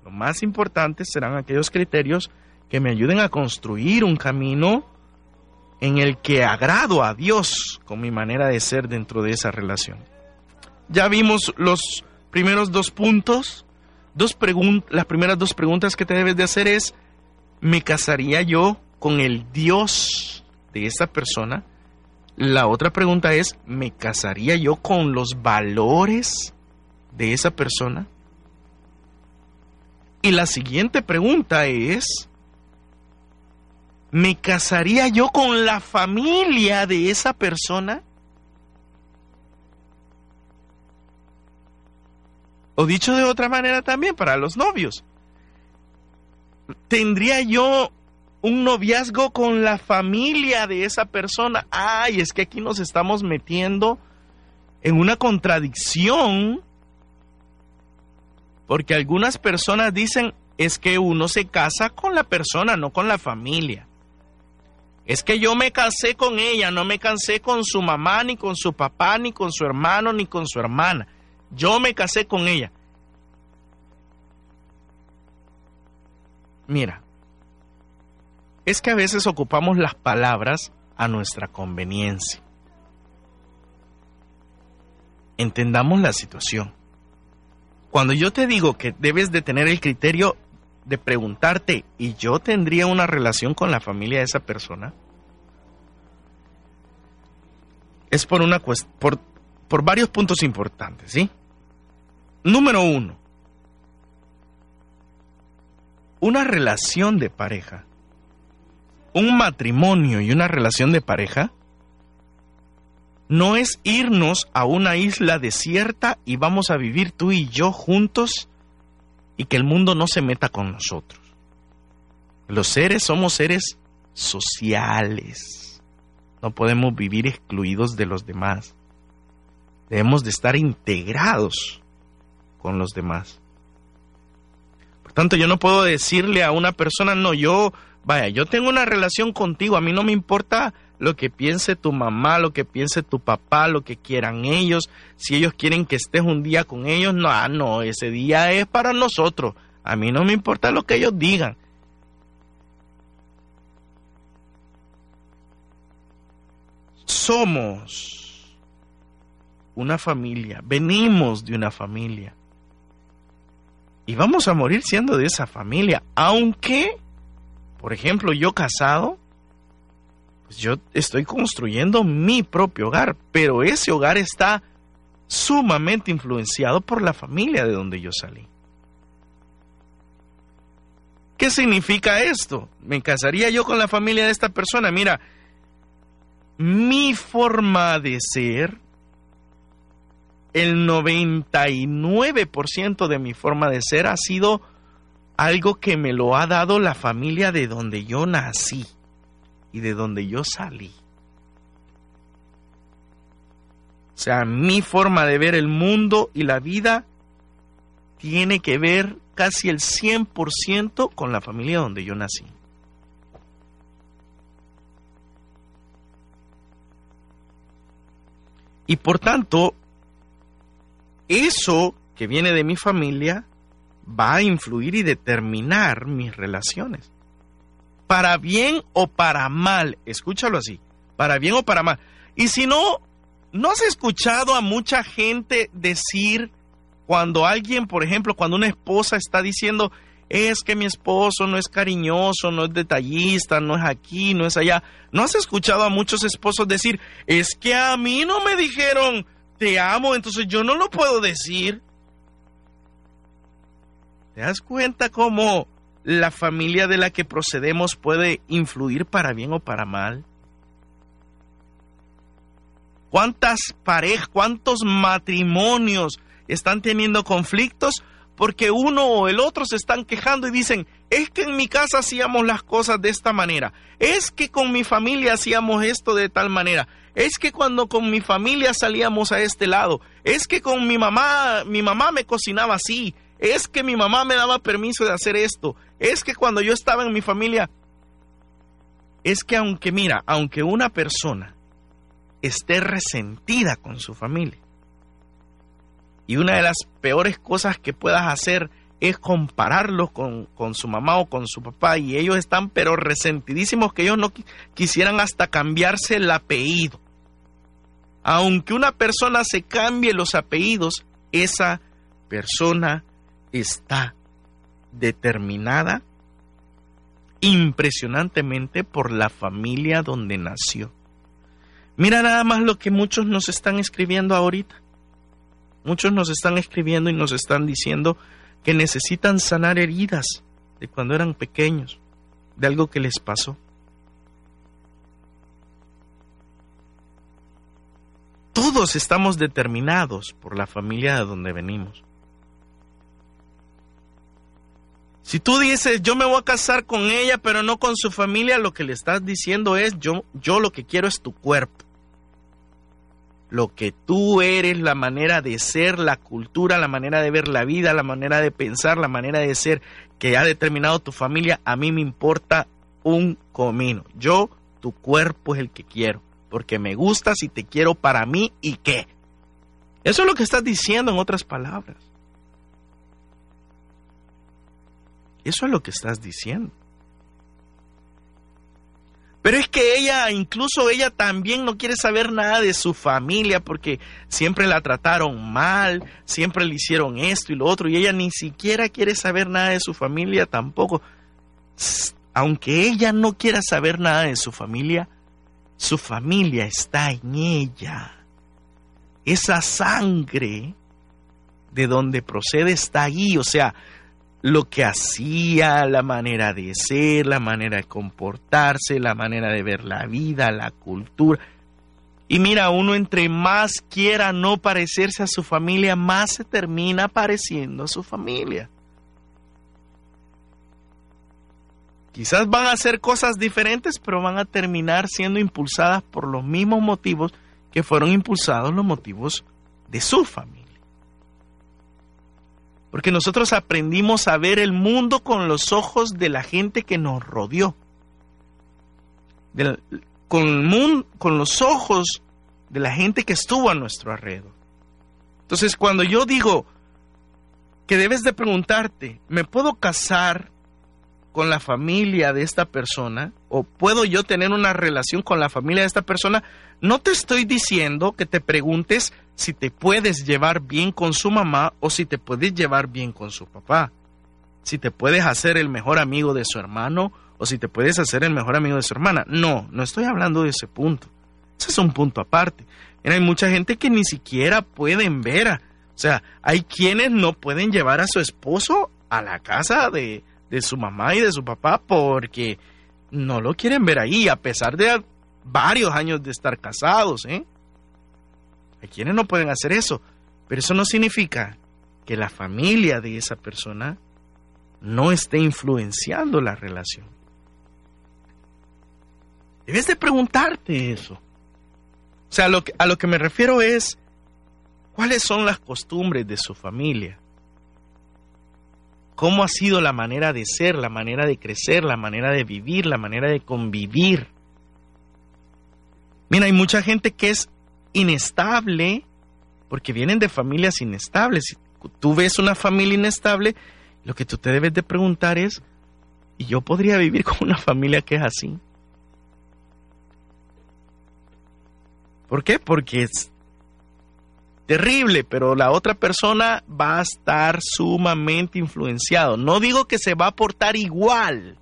Lo más importante serán aquellos criterios que me ayuden a construir un camino en el que agrado a Dios con mi manera de ser dentro de esa relación. Ya vimos los primeros dos puntos. Dos las primeras dos preguntas que te debes de hacer es, ¿me casaría yo con el Dios de esa persona? La otra pregunta es, ¿me casaría yo con los valores de esa persona? Y la siguiente pregunta es, ¿me casaría yo con la familia de esa persona? O dicho de otra manera también para los novios. ¿Tendría yo un noviazgo con la familia de esa persona? Ay, es que aquí nos estamos metiendo en una contradicción. Porque algunas personas dicen, es que uno se casa con la persona, no con la familia. Es que yo me casé con ella, no me casé con su mamá, ni con su papá, ni con su hermano, ni con su hermana. Yo me casé con ella. Mira, es que a veces ocupamos las palabras a nuestra conveniencia. Entendamos la situación. Cuando yo te digo que debes de tener el criterio de preguntarte, ¿y yo tendría una relación con la familia de esa persona? Es por una por, por varios puntos importantes, ¿sí? Número uno, una relación de pareja, un matrimonio y una relación de pareja, no es irnos a una isla desierta y vamos a vivir tú y yo juntos y que el mundo no se meta con nosotros. Los seres somos seres sociales. No podemos vivir excluidos de los demás. Debemos de estar integrados con los demás. Por tanto, yo no puedo decirle a una persona, no, yo, vaya, yo tengo una relación contigo, a mí no me importa lo que piense tu mamá, lo que piense tu papá, lo que quieran ellos, si ellos quieren que estés un día con ellos, no, ah, no, ese día es para nosotros, a mí no me importa lo que ellos digan. Somos una familia, venimos de una familia y vamos a morir siendo de esa familia, aunque por ejemplo, yo casado, pues yo estoy construyendo mi propio hogar, pero ese hogar está sumamente influenciado por la familia de donde yo salí. ¿Qué significa esto? ¿Me casaría yo con la familia de esta persona? Mira, mi forma de ser, el 99% de mi forma de ser ha sido algo que me lo ha dado la familia de donde yo nací y de donde yo salí. O sea, mi forma de ver el mundo y la vida tiene que ver casi el 100% con la familia donde yo nací. Y por tanto, eso que viene de mi familia va a influir y determinar mis relaciones. Para bien o para mal, escúchalo así, para bien o para mal. Y si no, ¿no has escuchado a mucha gente decir cuando alguien, por ejemplo, cuando una esposa está diciendo, es que mi esposo no es cariñoso, no es detallista, no es aquí, no es allá. ¿No has escuchado a muchos esposos decir, es que a mí no me dijeron, te amo, entonces yo no lo puedo decir? ¿Te das cuenta cómo la familia de la que procedemos puede influir para bien o para mal? ¿Cuántas parejas, cuántos matrimonios están teniendo conflictos porque uno o el otro se están quejando y dicen, es que en mi casa hacíamos las cosas de esta manera, es que con mi familia hacíamos esto de tal manera, es que cuando con mi familia salíamos a este lado, es que con mi mamá, mi mamá me cocinaba así, es que mi mamá me daba permiso de hacer esto, es que cuando yo estaba en mi familia, es que aunque mira, aunque una persona esté resentida con su familia, y una de las peores cosas que puedas hacer es compararlos con, con, su mamá o con su papá y ellos están pero resentidísimos que ellos no quisieran hasta cambiarse el apellido. Aunque una persona se cambie los apellidos, esa persona está determinada impresionantemente por la familia donde nació. Mira nada más lo que muchos nos están escribiendo ahorita. Muchos nos están escribiendo y nos están diciendo que necesitan sanar heridas de cuando eran pequeños, de algo que les pasó. Todos estamos determinados por la familia de donde venimos. Si tú dices, yo me voy a casar con ella, pero no con su familia, lo que le estás diciendo es, yo, yo lo que quiero es tu cuerpo lo que tú eres, la manera de ser, la cultura, la manera de ver la vida, la manera de pensar, la manera de ser que ha determinado tu familia, a mí me importa un comino. Yo, tu cuerpo es el que quiero, porque me gustas y te quiero para mí y qué. Eso es lo que estás diciendo en otras palabras. Eso es lo que estás diciendo. Pero es que ella, incluso ella también no quiere saber nada de su familia porque siempre la trataron mal, siempre le hicieron esto y lo otro, y ella ni siquiera quiere saber nada de su familia tampoco. Aunque ella no quiera saber nada de su familia, su familia está en ella. Esa sangre de donde procede está ahí, o sea, lo que hacía, la manera de ser, la manera de comportarse, la manera de ver la vida, la cultura. Y mira, uno entre más quiera no parecerse a su familia, más se termina pareciendo a su familia. Quizás van a hacer cosas diferentes, pero van a terminar siendo impulsadas por los mismos motivos que fueron impulsados los motivos de su familia. Porque nosotros aprendimos a ver el mundo con los ojos de la gente que nos rodeó. con, con los ojos de la gente que estuvo a nuestro alrededor. Entonces, cuando yo digo que debes de preguntarte, ¿me puedo casar con la familia de esta persona? ¿O puedo yo tener una relación con la familia de esta persona? No te estoy diciendo que te preguntes si te puedes llevar bien con su mamá o si te puedes llevar bien con su papá. Si te puedes hacer el mejor amigo de su hermano o si te puedes hacer el mejor amigo de su hermana. No, no estoy hablando de ese punto. Ese es un punto aparte. hay mucha gente que ni siquiera pueden ver a, o sea, hay quienes no pueden llevar a su esposo a la casa de, de su mamá y de su papá porque no lo quieren ver ahí, a pesar de varios años de estar casados. ¿eh? Hay quienes no pueden hacer eso, pero eso no significa que la familia de esa persona no esté influenciando la relación. Debes de preguntarte eso. O sea, lo que, a lo que me refiero es, ¿cuáles son las costumbres de su familia? ¿Cómo ha sido la manera de ser, la manera de crecer, la manera de vivir, la manera de convivir? Mira, hay mucha gente que es inestable porque vienen de familias inestables. Si tú ves una familia inestable, lo que tú te debes de preguntar es, ¿y yo podría vivir con una familia que es así? ¿Por qué? Porque es terrible, pero la otra persona va a estar sumamente influenciado. No digo que se va a portar igual,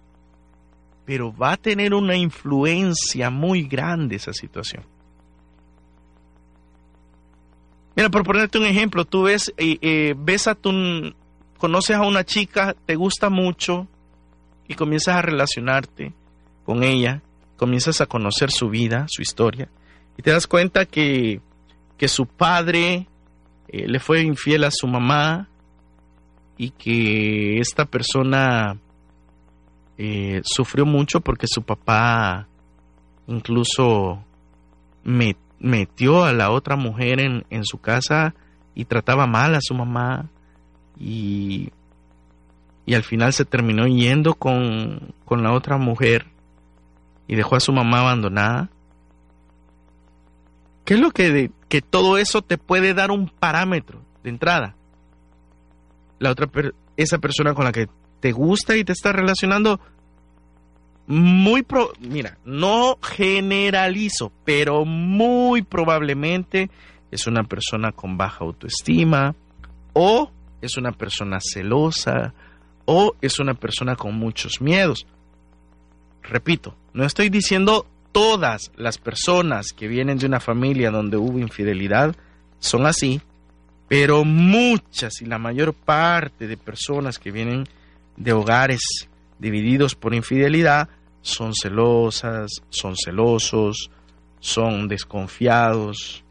pero va a tener una influencia muy grande esa situación. Mira, por ponerte un ejemplo, tú ves, eh, eh, ves a tu, conoces a una chica, te gusta mucho y comienzas a relacionarte con ella, comienzas a conocer su vida, su historia, y te das cuenta que que su padre eh, le fue infiel a su mamá y que esta persona eh, sufrió mucho porque su papá incluso metió a la otra mujer en, en, su casa y trataba mal a su mamá y, y al final se terminó yendo con, con la otra mujer y dejó a su mamá abandonada. ¿Qué es lo que que todo eso te puede dar un parámetro de entrada. La otra esa persona con la que te gusta y te está relacionando muy pro, mira, no generalizo, pero muy probablemente es una persona con baja autoestima o es una persona celosa o es una persona con muchos miedos. Repito, no estoy diciendo todas las personas que vienen de una familia donde hubo infidelidad son así, pero muchas y la mayor parte de personas que vienen de hogares divididos por infidelidad son celosas, son celosos, son desconfiados,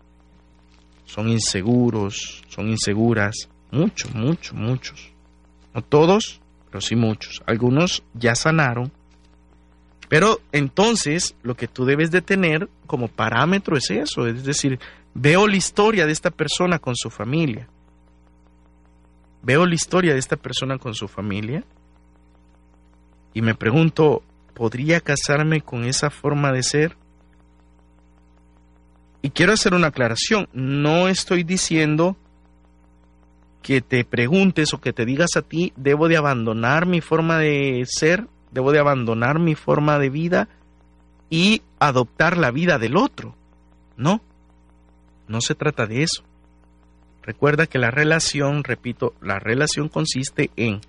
son inseguros, son inseguras, muchos, muchos, muchos. No todos, pero sí muchos. Algunos ya sanaron pero entonces lo que tú debes de tener como parámetro es eso, es decir, veo la historia de esta persona con su familia. Veo la historia de esta persona con su familia y me pregunto, ¿podría casarme con esa forma de ser? Y quiero hacer una aclaración, no estoy diciendo que te preguntes o que te digas a ti, debo de abandonar mi forma de ser debo de abandonar mi forma de vida y adoptar la vida del otro. No, no se trata de eso. Recuerda que la relación, repito, la relación consiste en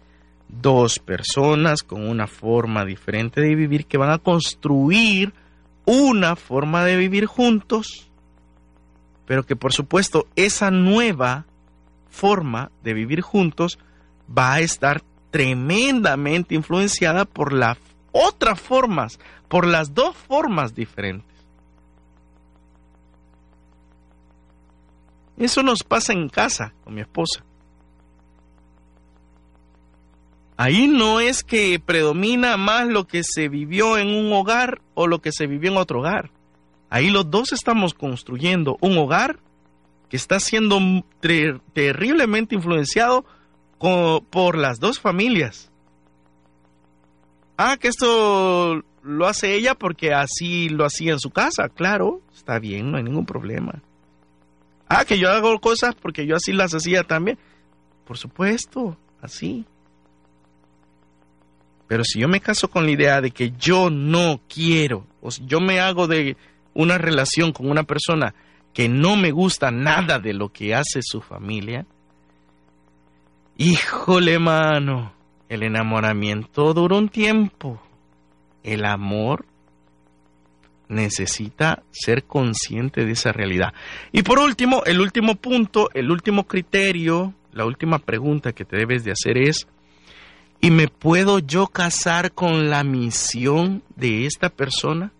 dos personas con una forma diferente de vivir que van a construir una forma de vivir juntos, pero que por supuesto esa nueva forma de vivir juntos va a estar tremendamente influenciada por las otras formas, por las dos formas diferentes. Eso nos pasa en casa con mi esposa. Ahí no es que predomina más lo que se vivió en un hogar o lo que se vivió en otro hogar. Ahí los dos estamos construyendo un hogar que está siendo terriblemente influenciado por las dos familias. Ah, que esto lo hace ella porque así lo hacía en su casa. Claro, está bien, no hay ningún problema. Ah, que yo hago cosas porque yo así las hacía también. Por supuesto, así. Pero si yo me caso con la idea de que yo no quiero, o si yo me hago de una relación con una persona que no me gusta nada de lo que hace su familia, Híjole, mano, el enamoramiento duró un tiempo, El amor necesita ser consciente de esa realidad. Y por último, el último punto, el último criterio, la última pregunta que te debes de hacer es, ¿y me puedo yo casar con la misión de esta persona?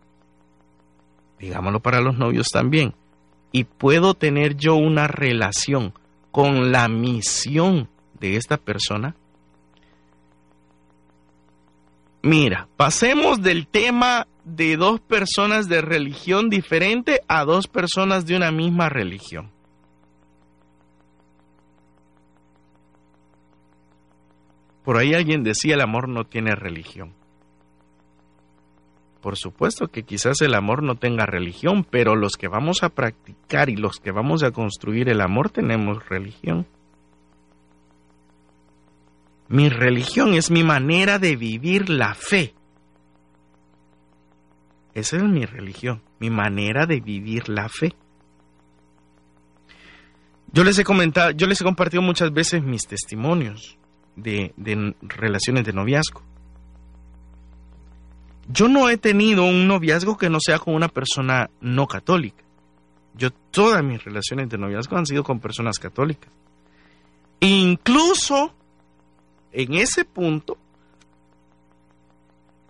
Digámoslo para los novios también. ¿Y puedo tener yo una relación con la misión de esta persona? Mira, pasemos del tema de dos personas de religión diferente a dos personas de una misma religión. Por ahí alguien decía el amor no tiene religión. Por supuesto que quizás el amor no tenga religión, pero los que vamos a practicar y los que vamos a construir el amor tenemos religión. Mi religión es mi manera de vivir la fe. Esa es mi religión, mi manera de vivir la fe. Yo les he comentado, yo les he compartido muchas veces mis testimonios de, relaciones de noviazgo. Yo no he tenido un noviazgo que no sea con una persona no católica. Yo todas mis relaciones de noviazgo han sido con personas católicas. Incluso en ese punto,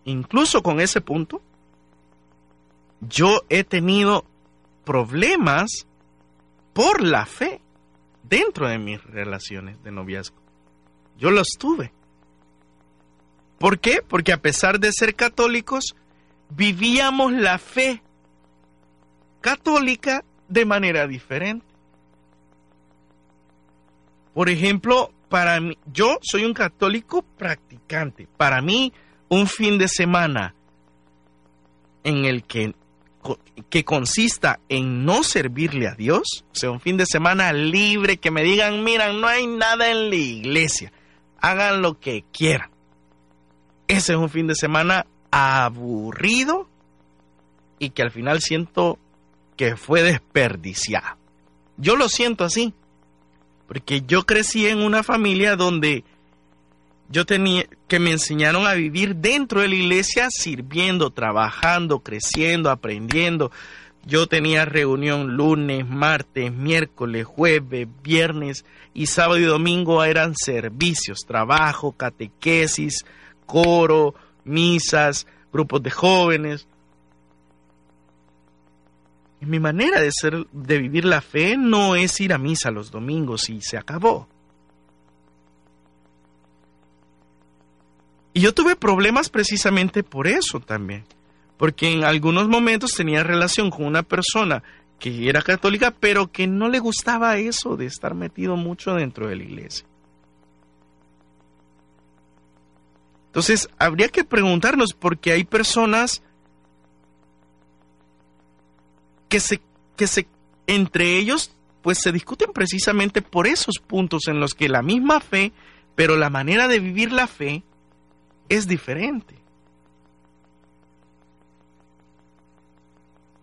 incluso con ese punto, yo he tenido problemas por la fe dentro de mis relaciones de noviazgo. Yo los tuve. ¿Por qué? Porque a pesar de ser católicos, vivíamos la fe católica de manera diferente. Por ejemplo, para mí, yo soy un católico practicante. Para mí, un fin de semana en el que, que consista en no servirle a Dios, o sea, un fin de semana libre, que me digan, miran, no hay nada en la iglesia, hagan lo que quieran. Ese es un fin de semana aburrido y que al final siento que fue desperdiciado. Yo lo siento así. Porque yo crecí en una familia donde yo tenía que me enseñaron a vivir dentro de la iglesia, sirviendo, trabajando, creciendo, aprendiendo. Yo tenía reunión lunes, martes, miércoles, jueves, viernes y sábado y domingo eran servicios, trabajo, catequesis, coro, misas, grupos de jóvenes. Mi manera de ser, de vivir la fe no es ir a misa los domingos y se acabó. Y yo tuve problemas precisamente por eso también, porque en algunos momentos tenía relación con una persona que era católica, pero que no le gustaba eso de estar metido mucho dentro de la iglesia. Entonces, habría que preguntarnos, porque hay personas que se, que se, entre ellos, pues se discuten precisamente por esos puntos en los que la misma fe, pero la manera de vivir la fe es diferente.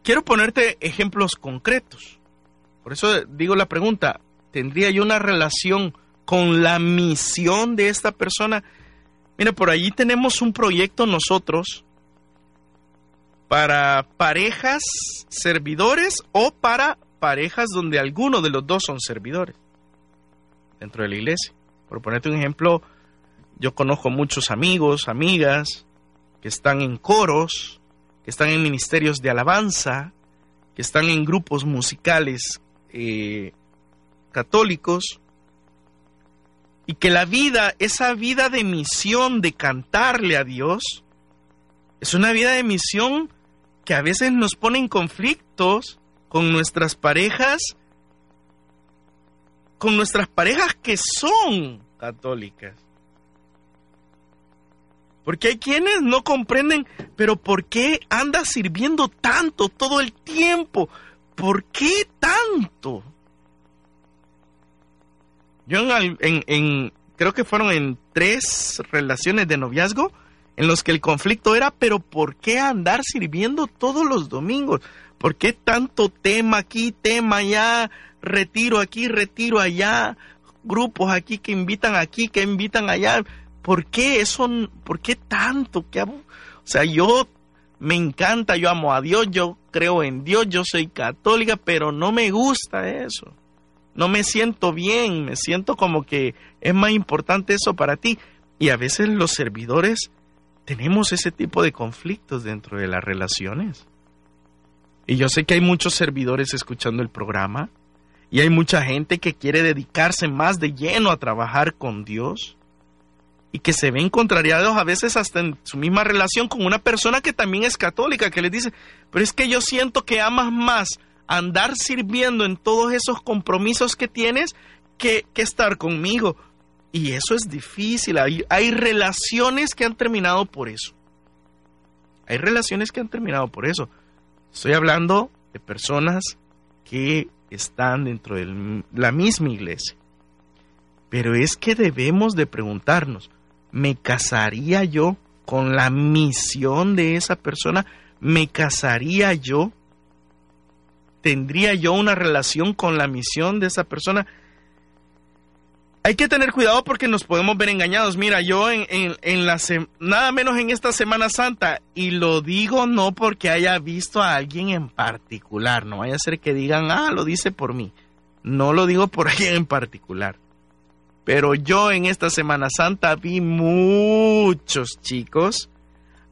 Quiero ponerte ejemplos concretos. Por eso digo la pregunta, ¿tendría yo una relación con la misión de esta persona? Mira, por allí tenemos un proyecto nosotros para parejas servidores o para parejas donde alguno de los dos son servidores dentro de la iglesia. Por ponerte un ejemplo, yo conozco muchos amigos, amigas que están en coros, que están en ministerios de alabanza, que están en grupos musicales eh, católicos, y que la vida, esa vida de misión de cantarle a Dios, es una vida de misión que a veces nos pone en conflictos con nuestras parejas, con nuestras parejas que son católicas. Porque hay quienes no comprenden, pero ¿por qué anda sirviendo tanto todo el tiempo? ¿Por qué tanto? Yo en, en creo que fueron en tres relaciones de noviazgo, en los que el conflicto era, pero ¿por qué andar sirviendo todos los domingos? ¿Por qué tanto tema aquí, tema allá, retiro aquí, retiro allá, grupos aquí que invitan aquí, que invitan allá? ¿Por qué eso? ¿Por qué tanto? ¿Qué, o sea, yo me encanta, yo amo a Dios, yo creo en Dios, yo soy católica, pero no me gusta eso. No me siento bien, me siento como que es más importante eso para ti. Y a veces los servidores tenemos ese tipo de conflictos dentro de las relaciones. Y yo sé que hay muchos servidores escuchando el programa y hay mucha gente que quiere dedicarse más de lleno a trabajar con Dios y que se ven contrariados a veces hasta en su misma relación con una persona que también es católica, que les dice, pero es que yo siento que amas más andar sirviendo en todos esos compromisos que tienes que, que estar conmigo. Y eso es difícil, hay, relaciones que han terminado por eso. Hay relaciones que han terminado por eso. Estoy hablando de personas que están dentro de la misma iglesia. Pero es que debemos de preguntarnos, ¿me casaría yo con la misión de esa persona? ¿Me casaría yo? ¿Tendría yo una relación con la misión de esa persona? Hay que tener cuidado porque nos podemos ver engañados. Mira, yo en, en, la nada menos en esta Semana Santa, y lo digo no porque haya visto a alguien en particular, no vaya a ser que digan, ah, lo dice por mí. No lo digo por alguien en particular. Pero yo en esta Semana Santa vi muchos chicos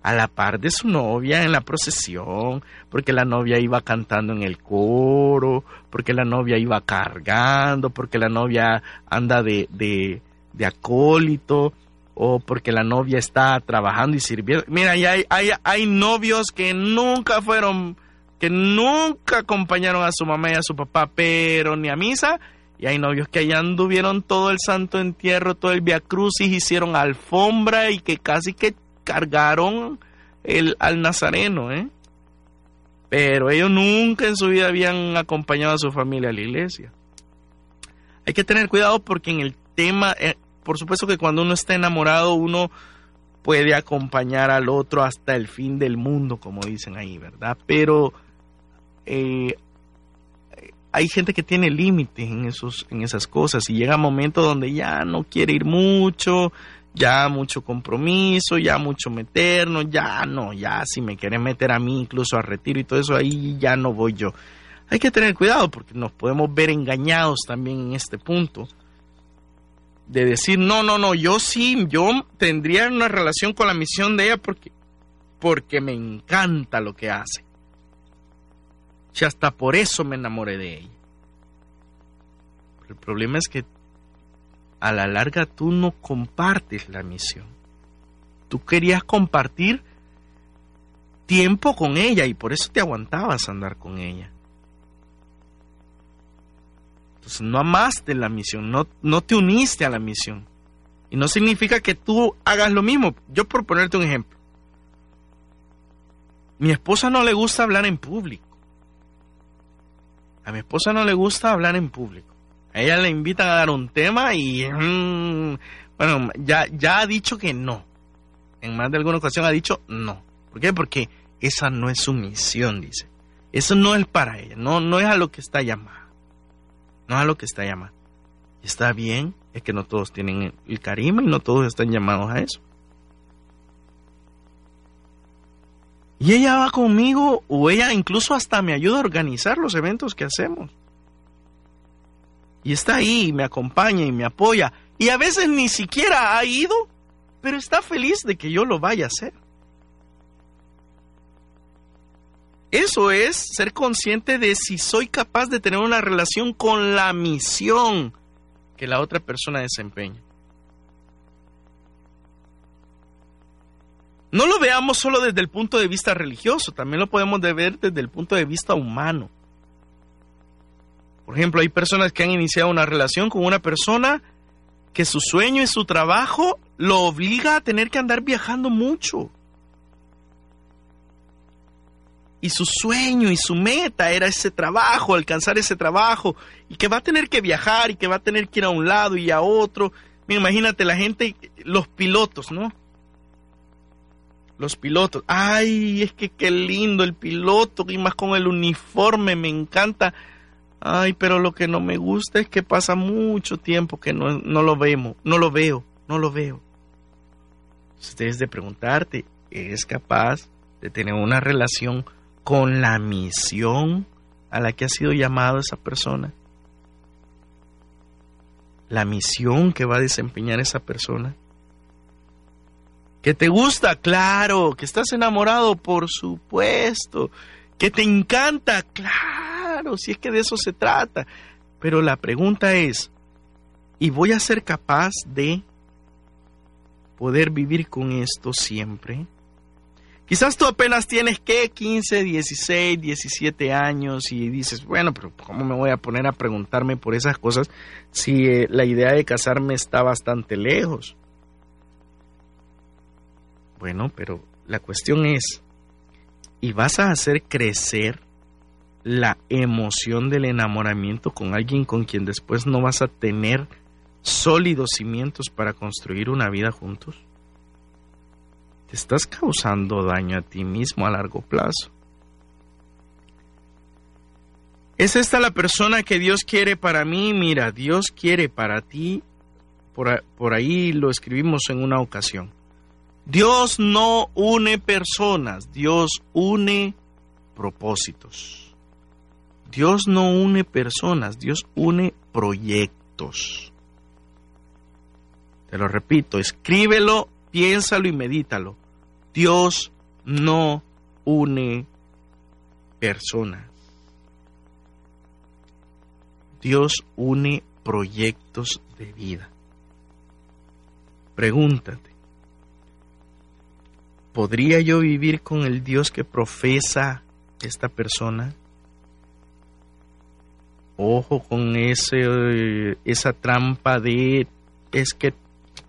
a la par de su novia en la procesión, porque la novia iba cantando en el coro, porque la novia iba cargando, porque la novia anda de, de, de acólito, o porque la novia está trabajando y sirviendo. Mira, hay, hay, hay novios que nunca fueron, que nunca acompañaron a su mamá y a su papá, pero ni a misa, y hay novios que allá anduvieron todo el santo entierro, todo el via crucis, hicieron alfombra y que casi que cargaron el, al nazareno, ¿eh? Pero ellos nunca en su vida habían acompañado a su familia a la iglesia. Hay que tener cuidado porque en el tema, eh, por supuesto que cuando uno está enamorado, uno puede acompañar al otro hasta el fin del mundo, como dicen ahí, ¿verdad? Pero eh, hay gente que tiene límites en, esos, en esas cosas y llega un momento donde ya no quiere ir mucho, ya mucho compromiso, ya mucho meternos, ya no, ya si me quieren meter a mí incluso a retiro y todo eso, ahí ya no voy yo. Hay que tener cuidado porque nos podemos ver engañados también en este punto. De decir, no, no, no, yo sí, yo tendría una relación con la misión de ella porque, porque me encanta lo que hace. Y hasta por eso me enamoré de ella. el problema es que a la larga tú no compartes la misión. Tú querías compartir tiempo con ella y por eso te aguantabas andar con ella. Entonces no amaste la misión, no, no te uniste a la misión. Y no significa que tú hagas lo mismo. Yo por ponerte un ejemplo. Mi esposa no le gusta hablar en público. A mi esposa no le gusta hablar en público. Ella le invitan a dar un tema y mm, bueno, ya, ya ha dicho que no. En más de alguna ocasión ha dicho no. ¿Por qué? Porque esa no es su misión, dice. Eso no es para ella, no, no es a lo que está llamada. No es a lo que está llamada. Está bien, es que no todos tienen el carisma y no todos están llamados a eso. Y ella va conmigo o ella incluso hasta me ayuda a organizar los eventos que hacemos. Y está ahí, y me acompaña y me apoya. Y a veces ni siquiera ha ido, pero está feliz de que yo lo vaya a hacer. Eso es ser consciente de si soy capaz de tener una relación con la misión que la otra persona desempeña. No lo veamos solo desde el punto de vista religioso, también lo podemos ver desde el punto de vista humano. Por ejemplo, hay personas que han iniciado una relación con una persona que su sueño y su trabajo lo obliga a tener que andar viajando mucho. Y su sueño y su meta era ese trabajo, alcanzar ese trabajo, y que va a tener que viajar y que va a tener que ir a un lado y a otro. Mira, imagínate la gente, los pilotos, ¿no? Los pilotos. Ay, es que qué lindo el piloto, y más con el uniforme, me encanta Ay, pero lo que no me gusta es que pasa mucho tiempo que no, lo vemos, no lo veo, no lo veo. Ustedes de preguntarte, ¿eres capaz de tener una relación con la misión a la que ha sido llamado esa persona? La misión que va a desempeñar esa persona. ¿Que te gusta? Claro. ¿Que estás enamorado? Por supuesto. ¿Que te encanta? Claro, si es que de eso se trata. Pero la pregunta es, ¿y voy a ser capaz de poder vivir con esto siempre? Quizás tú apenas tienes que 15, 16, 17 años y dices, bueno, pero ¿cómo me voy a poner a preguntarme por esas cosas si eh, la idea de casarme está bastante lejos? Bueno, pero la cuestión es, ¿y vas a hacer crecer la emoción del enamoramiento con alguien con quien después no vas a tener sólidos cimientos para construir una vida juntos? Te estás causando daño a ti mismo a largo plazo. ¿Es esta la persona que Dios quiere para mí? Mira, Dios quiere para ti, por, por ahí lo escribimos en una ocasión Dios no une personas, Dios une propósitos. Dios no une personas, Dios une proyectos. Te lo repito, escríbelo, piénsalo y medítalo. Dios no une personas. Dios une proyectos de vida. Pregúntate, ¿Podría yo vivir con el Dios que profesa esta persona? Ojo con ese, esa trampa de es que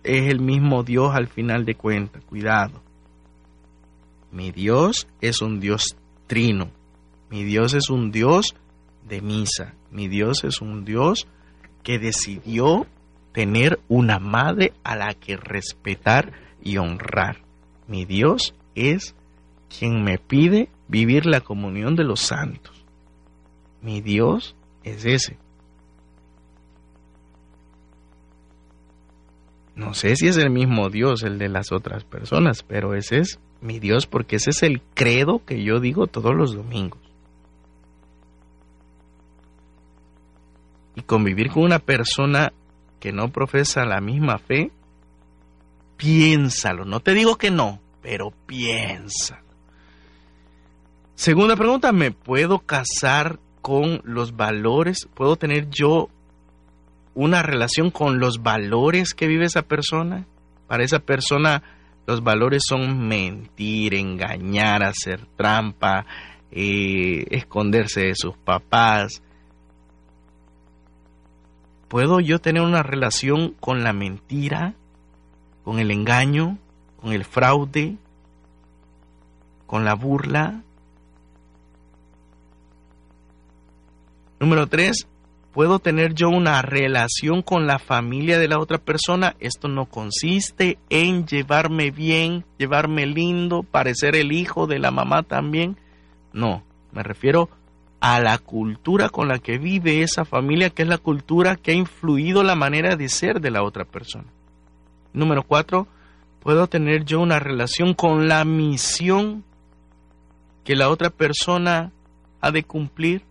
es el mismo Dios al final de cuentas. Cuidado. Mi Dios es un Dios trino. Mi Dios es un Dios de misa. Mi Dios es un Dios que decidió tener una madre a la que respetar y honrar. Mi Dios es quien me pide vivir la comunión de los santos. Mi Dios es ese. No sé si es el mismo Dios el de las otras personas, pero ese es mi Dios porque ese es el credo que yo digo todos los domingos. Y convivir con una persona que no profesa la misma fe piénsalo. No te digo que no, pero piensa. Segunda pregunta, ¿me puedo casar con los valores? ¿Puedo tener yo una relación con los valores que vive esa persona? Para esa persona los valores son mentir, engañar, hacer trampa, eh, esconderse de sus papás. ¿Puedo yo tener una relación con la mentira? con el engaño, con el fraude, con la burla. Número tres, ¿puedo tener yo una relación con la familia de la otra persona? Esto no consiste en llevarme bien, llevarme lindo, parecer el hijo de la mamá también. No, me refiero a la cultura con la que vive esa familia, que es la cultura que ha influido la manera de ser de la otra persona. Número cuatro, puedo tener yo una relación con la misión que la otra persona ha de cumplir.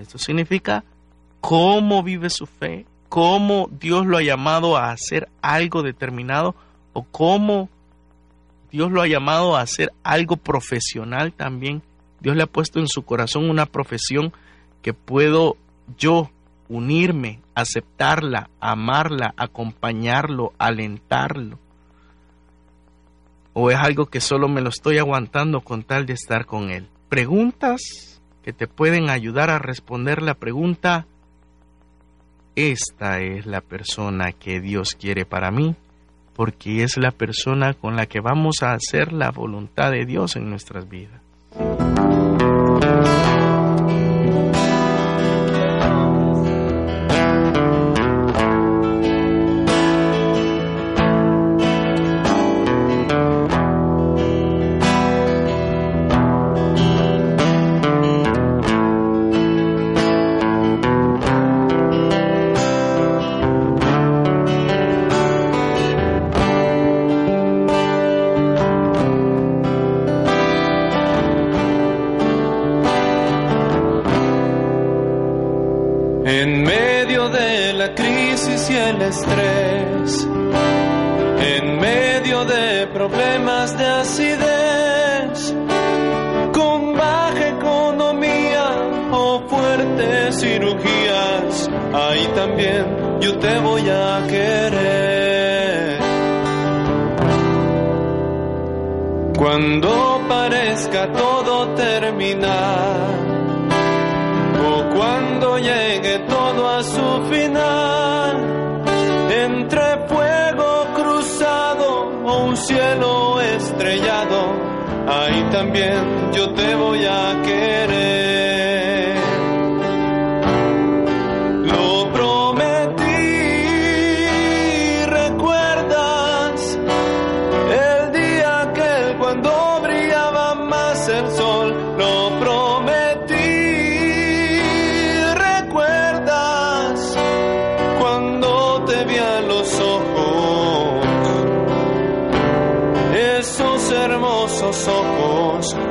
Esto significa cómo vive su fe, cómo Dios lo ha llamado a hacer algo determinado o cómo Dios lo ha llamado a hacer algo profesional también. Dios le ha puesto en su corazón una profesión que puedo yo unirme, aceptarla, amarla, acompañarlo, alentarlo? ¿O es algo que solo me lo estoy aguantando con tal de estar con él? Preguntas que te pueden ayudar a responder la pregunta, esta es la persona que Dios quiere para mí, porque es la persona con la que vamos a hacer la voluntad de Dios en nuestras vidas. Estrés, en medio de problemas de acidez, con baja economía o fuertes cirugías, ahí también yo te voy a querer. Cuando parezca todo terminar, o cuando llegue final, entre fuego cruzado o un cielo estrellado, ahí también yo te voy a querer.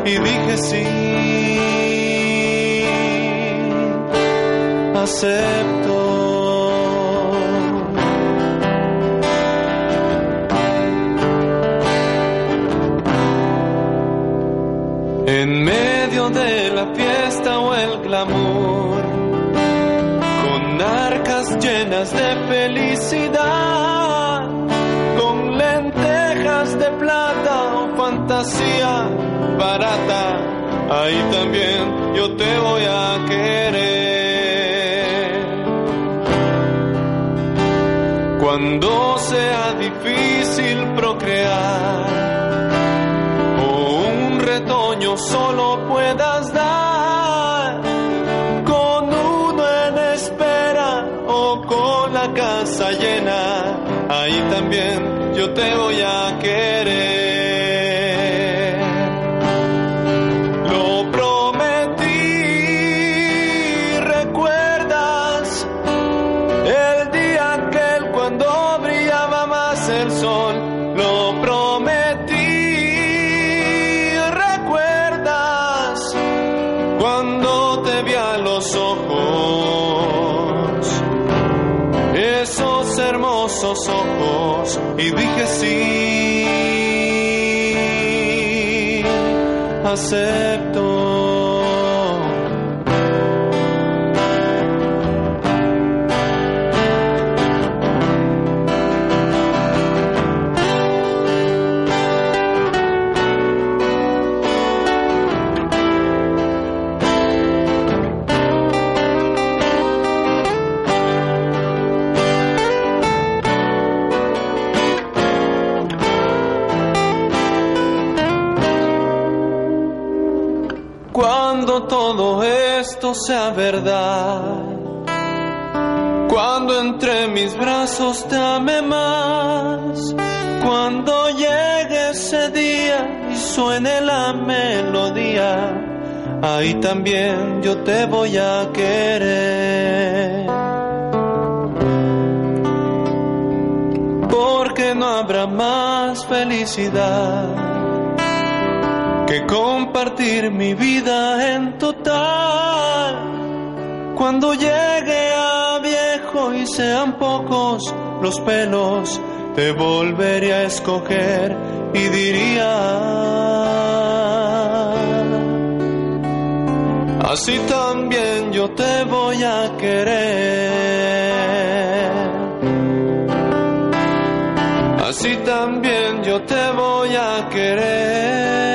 Y dije sí. Acepto. En medio de la fiesta o el glamour, con arcas llenas de felicidad, con lentejas de plata o fantasía barata, ahí también yo te voy a querer. Cuando sea difícil procrear, o un retoño solo puedas dar con uno en espera o con la casa llena ahí también yo te voy a querer hermosos ojos y dije sí, acepto. Sea verdad, cuando entre mis brazos te ame más, cuando llegue ese día y suene la melodía, ahí también yo te voy a querer. Porque no habrá más felicidad que compartir mi vida en total. Cuando llegue a viejo y sean pocos los pelos, te volveré a escoger y diría, así también yo te voy a querer. Así también yo te voy a querer.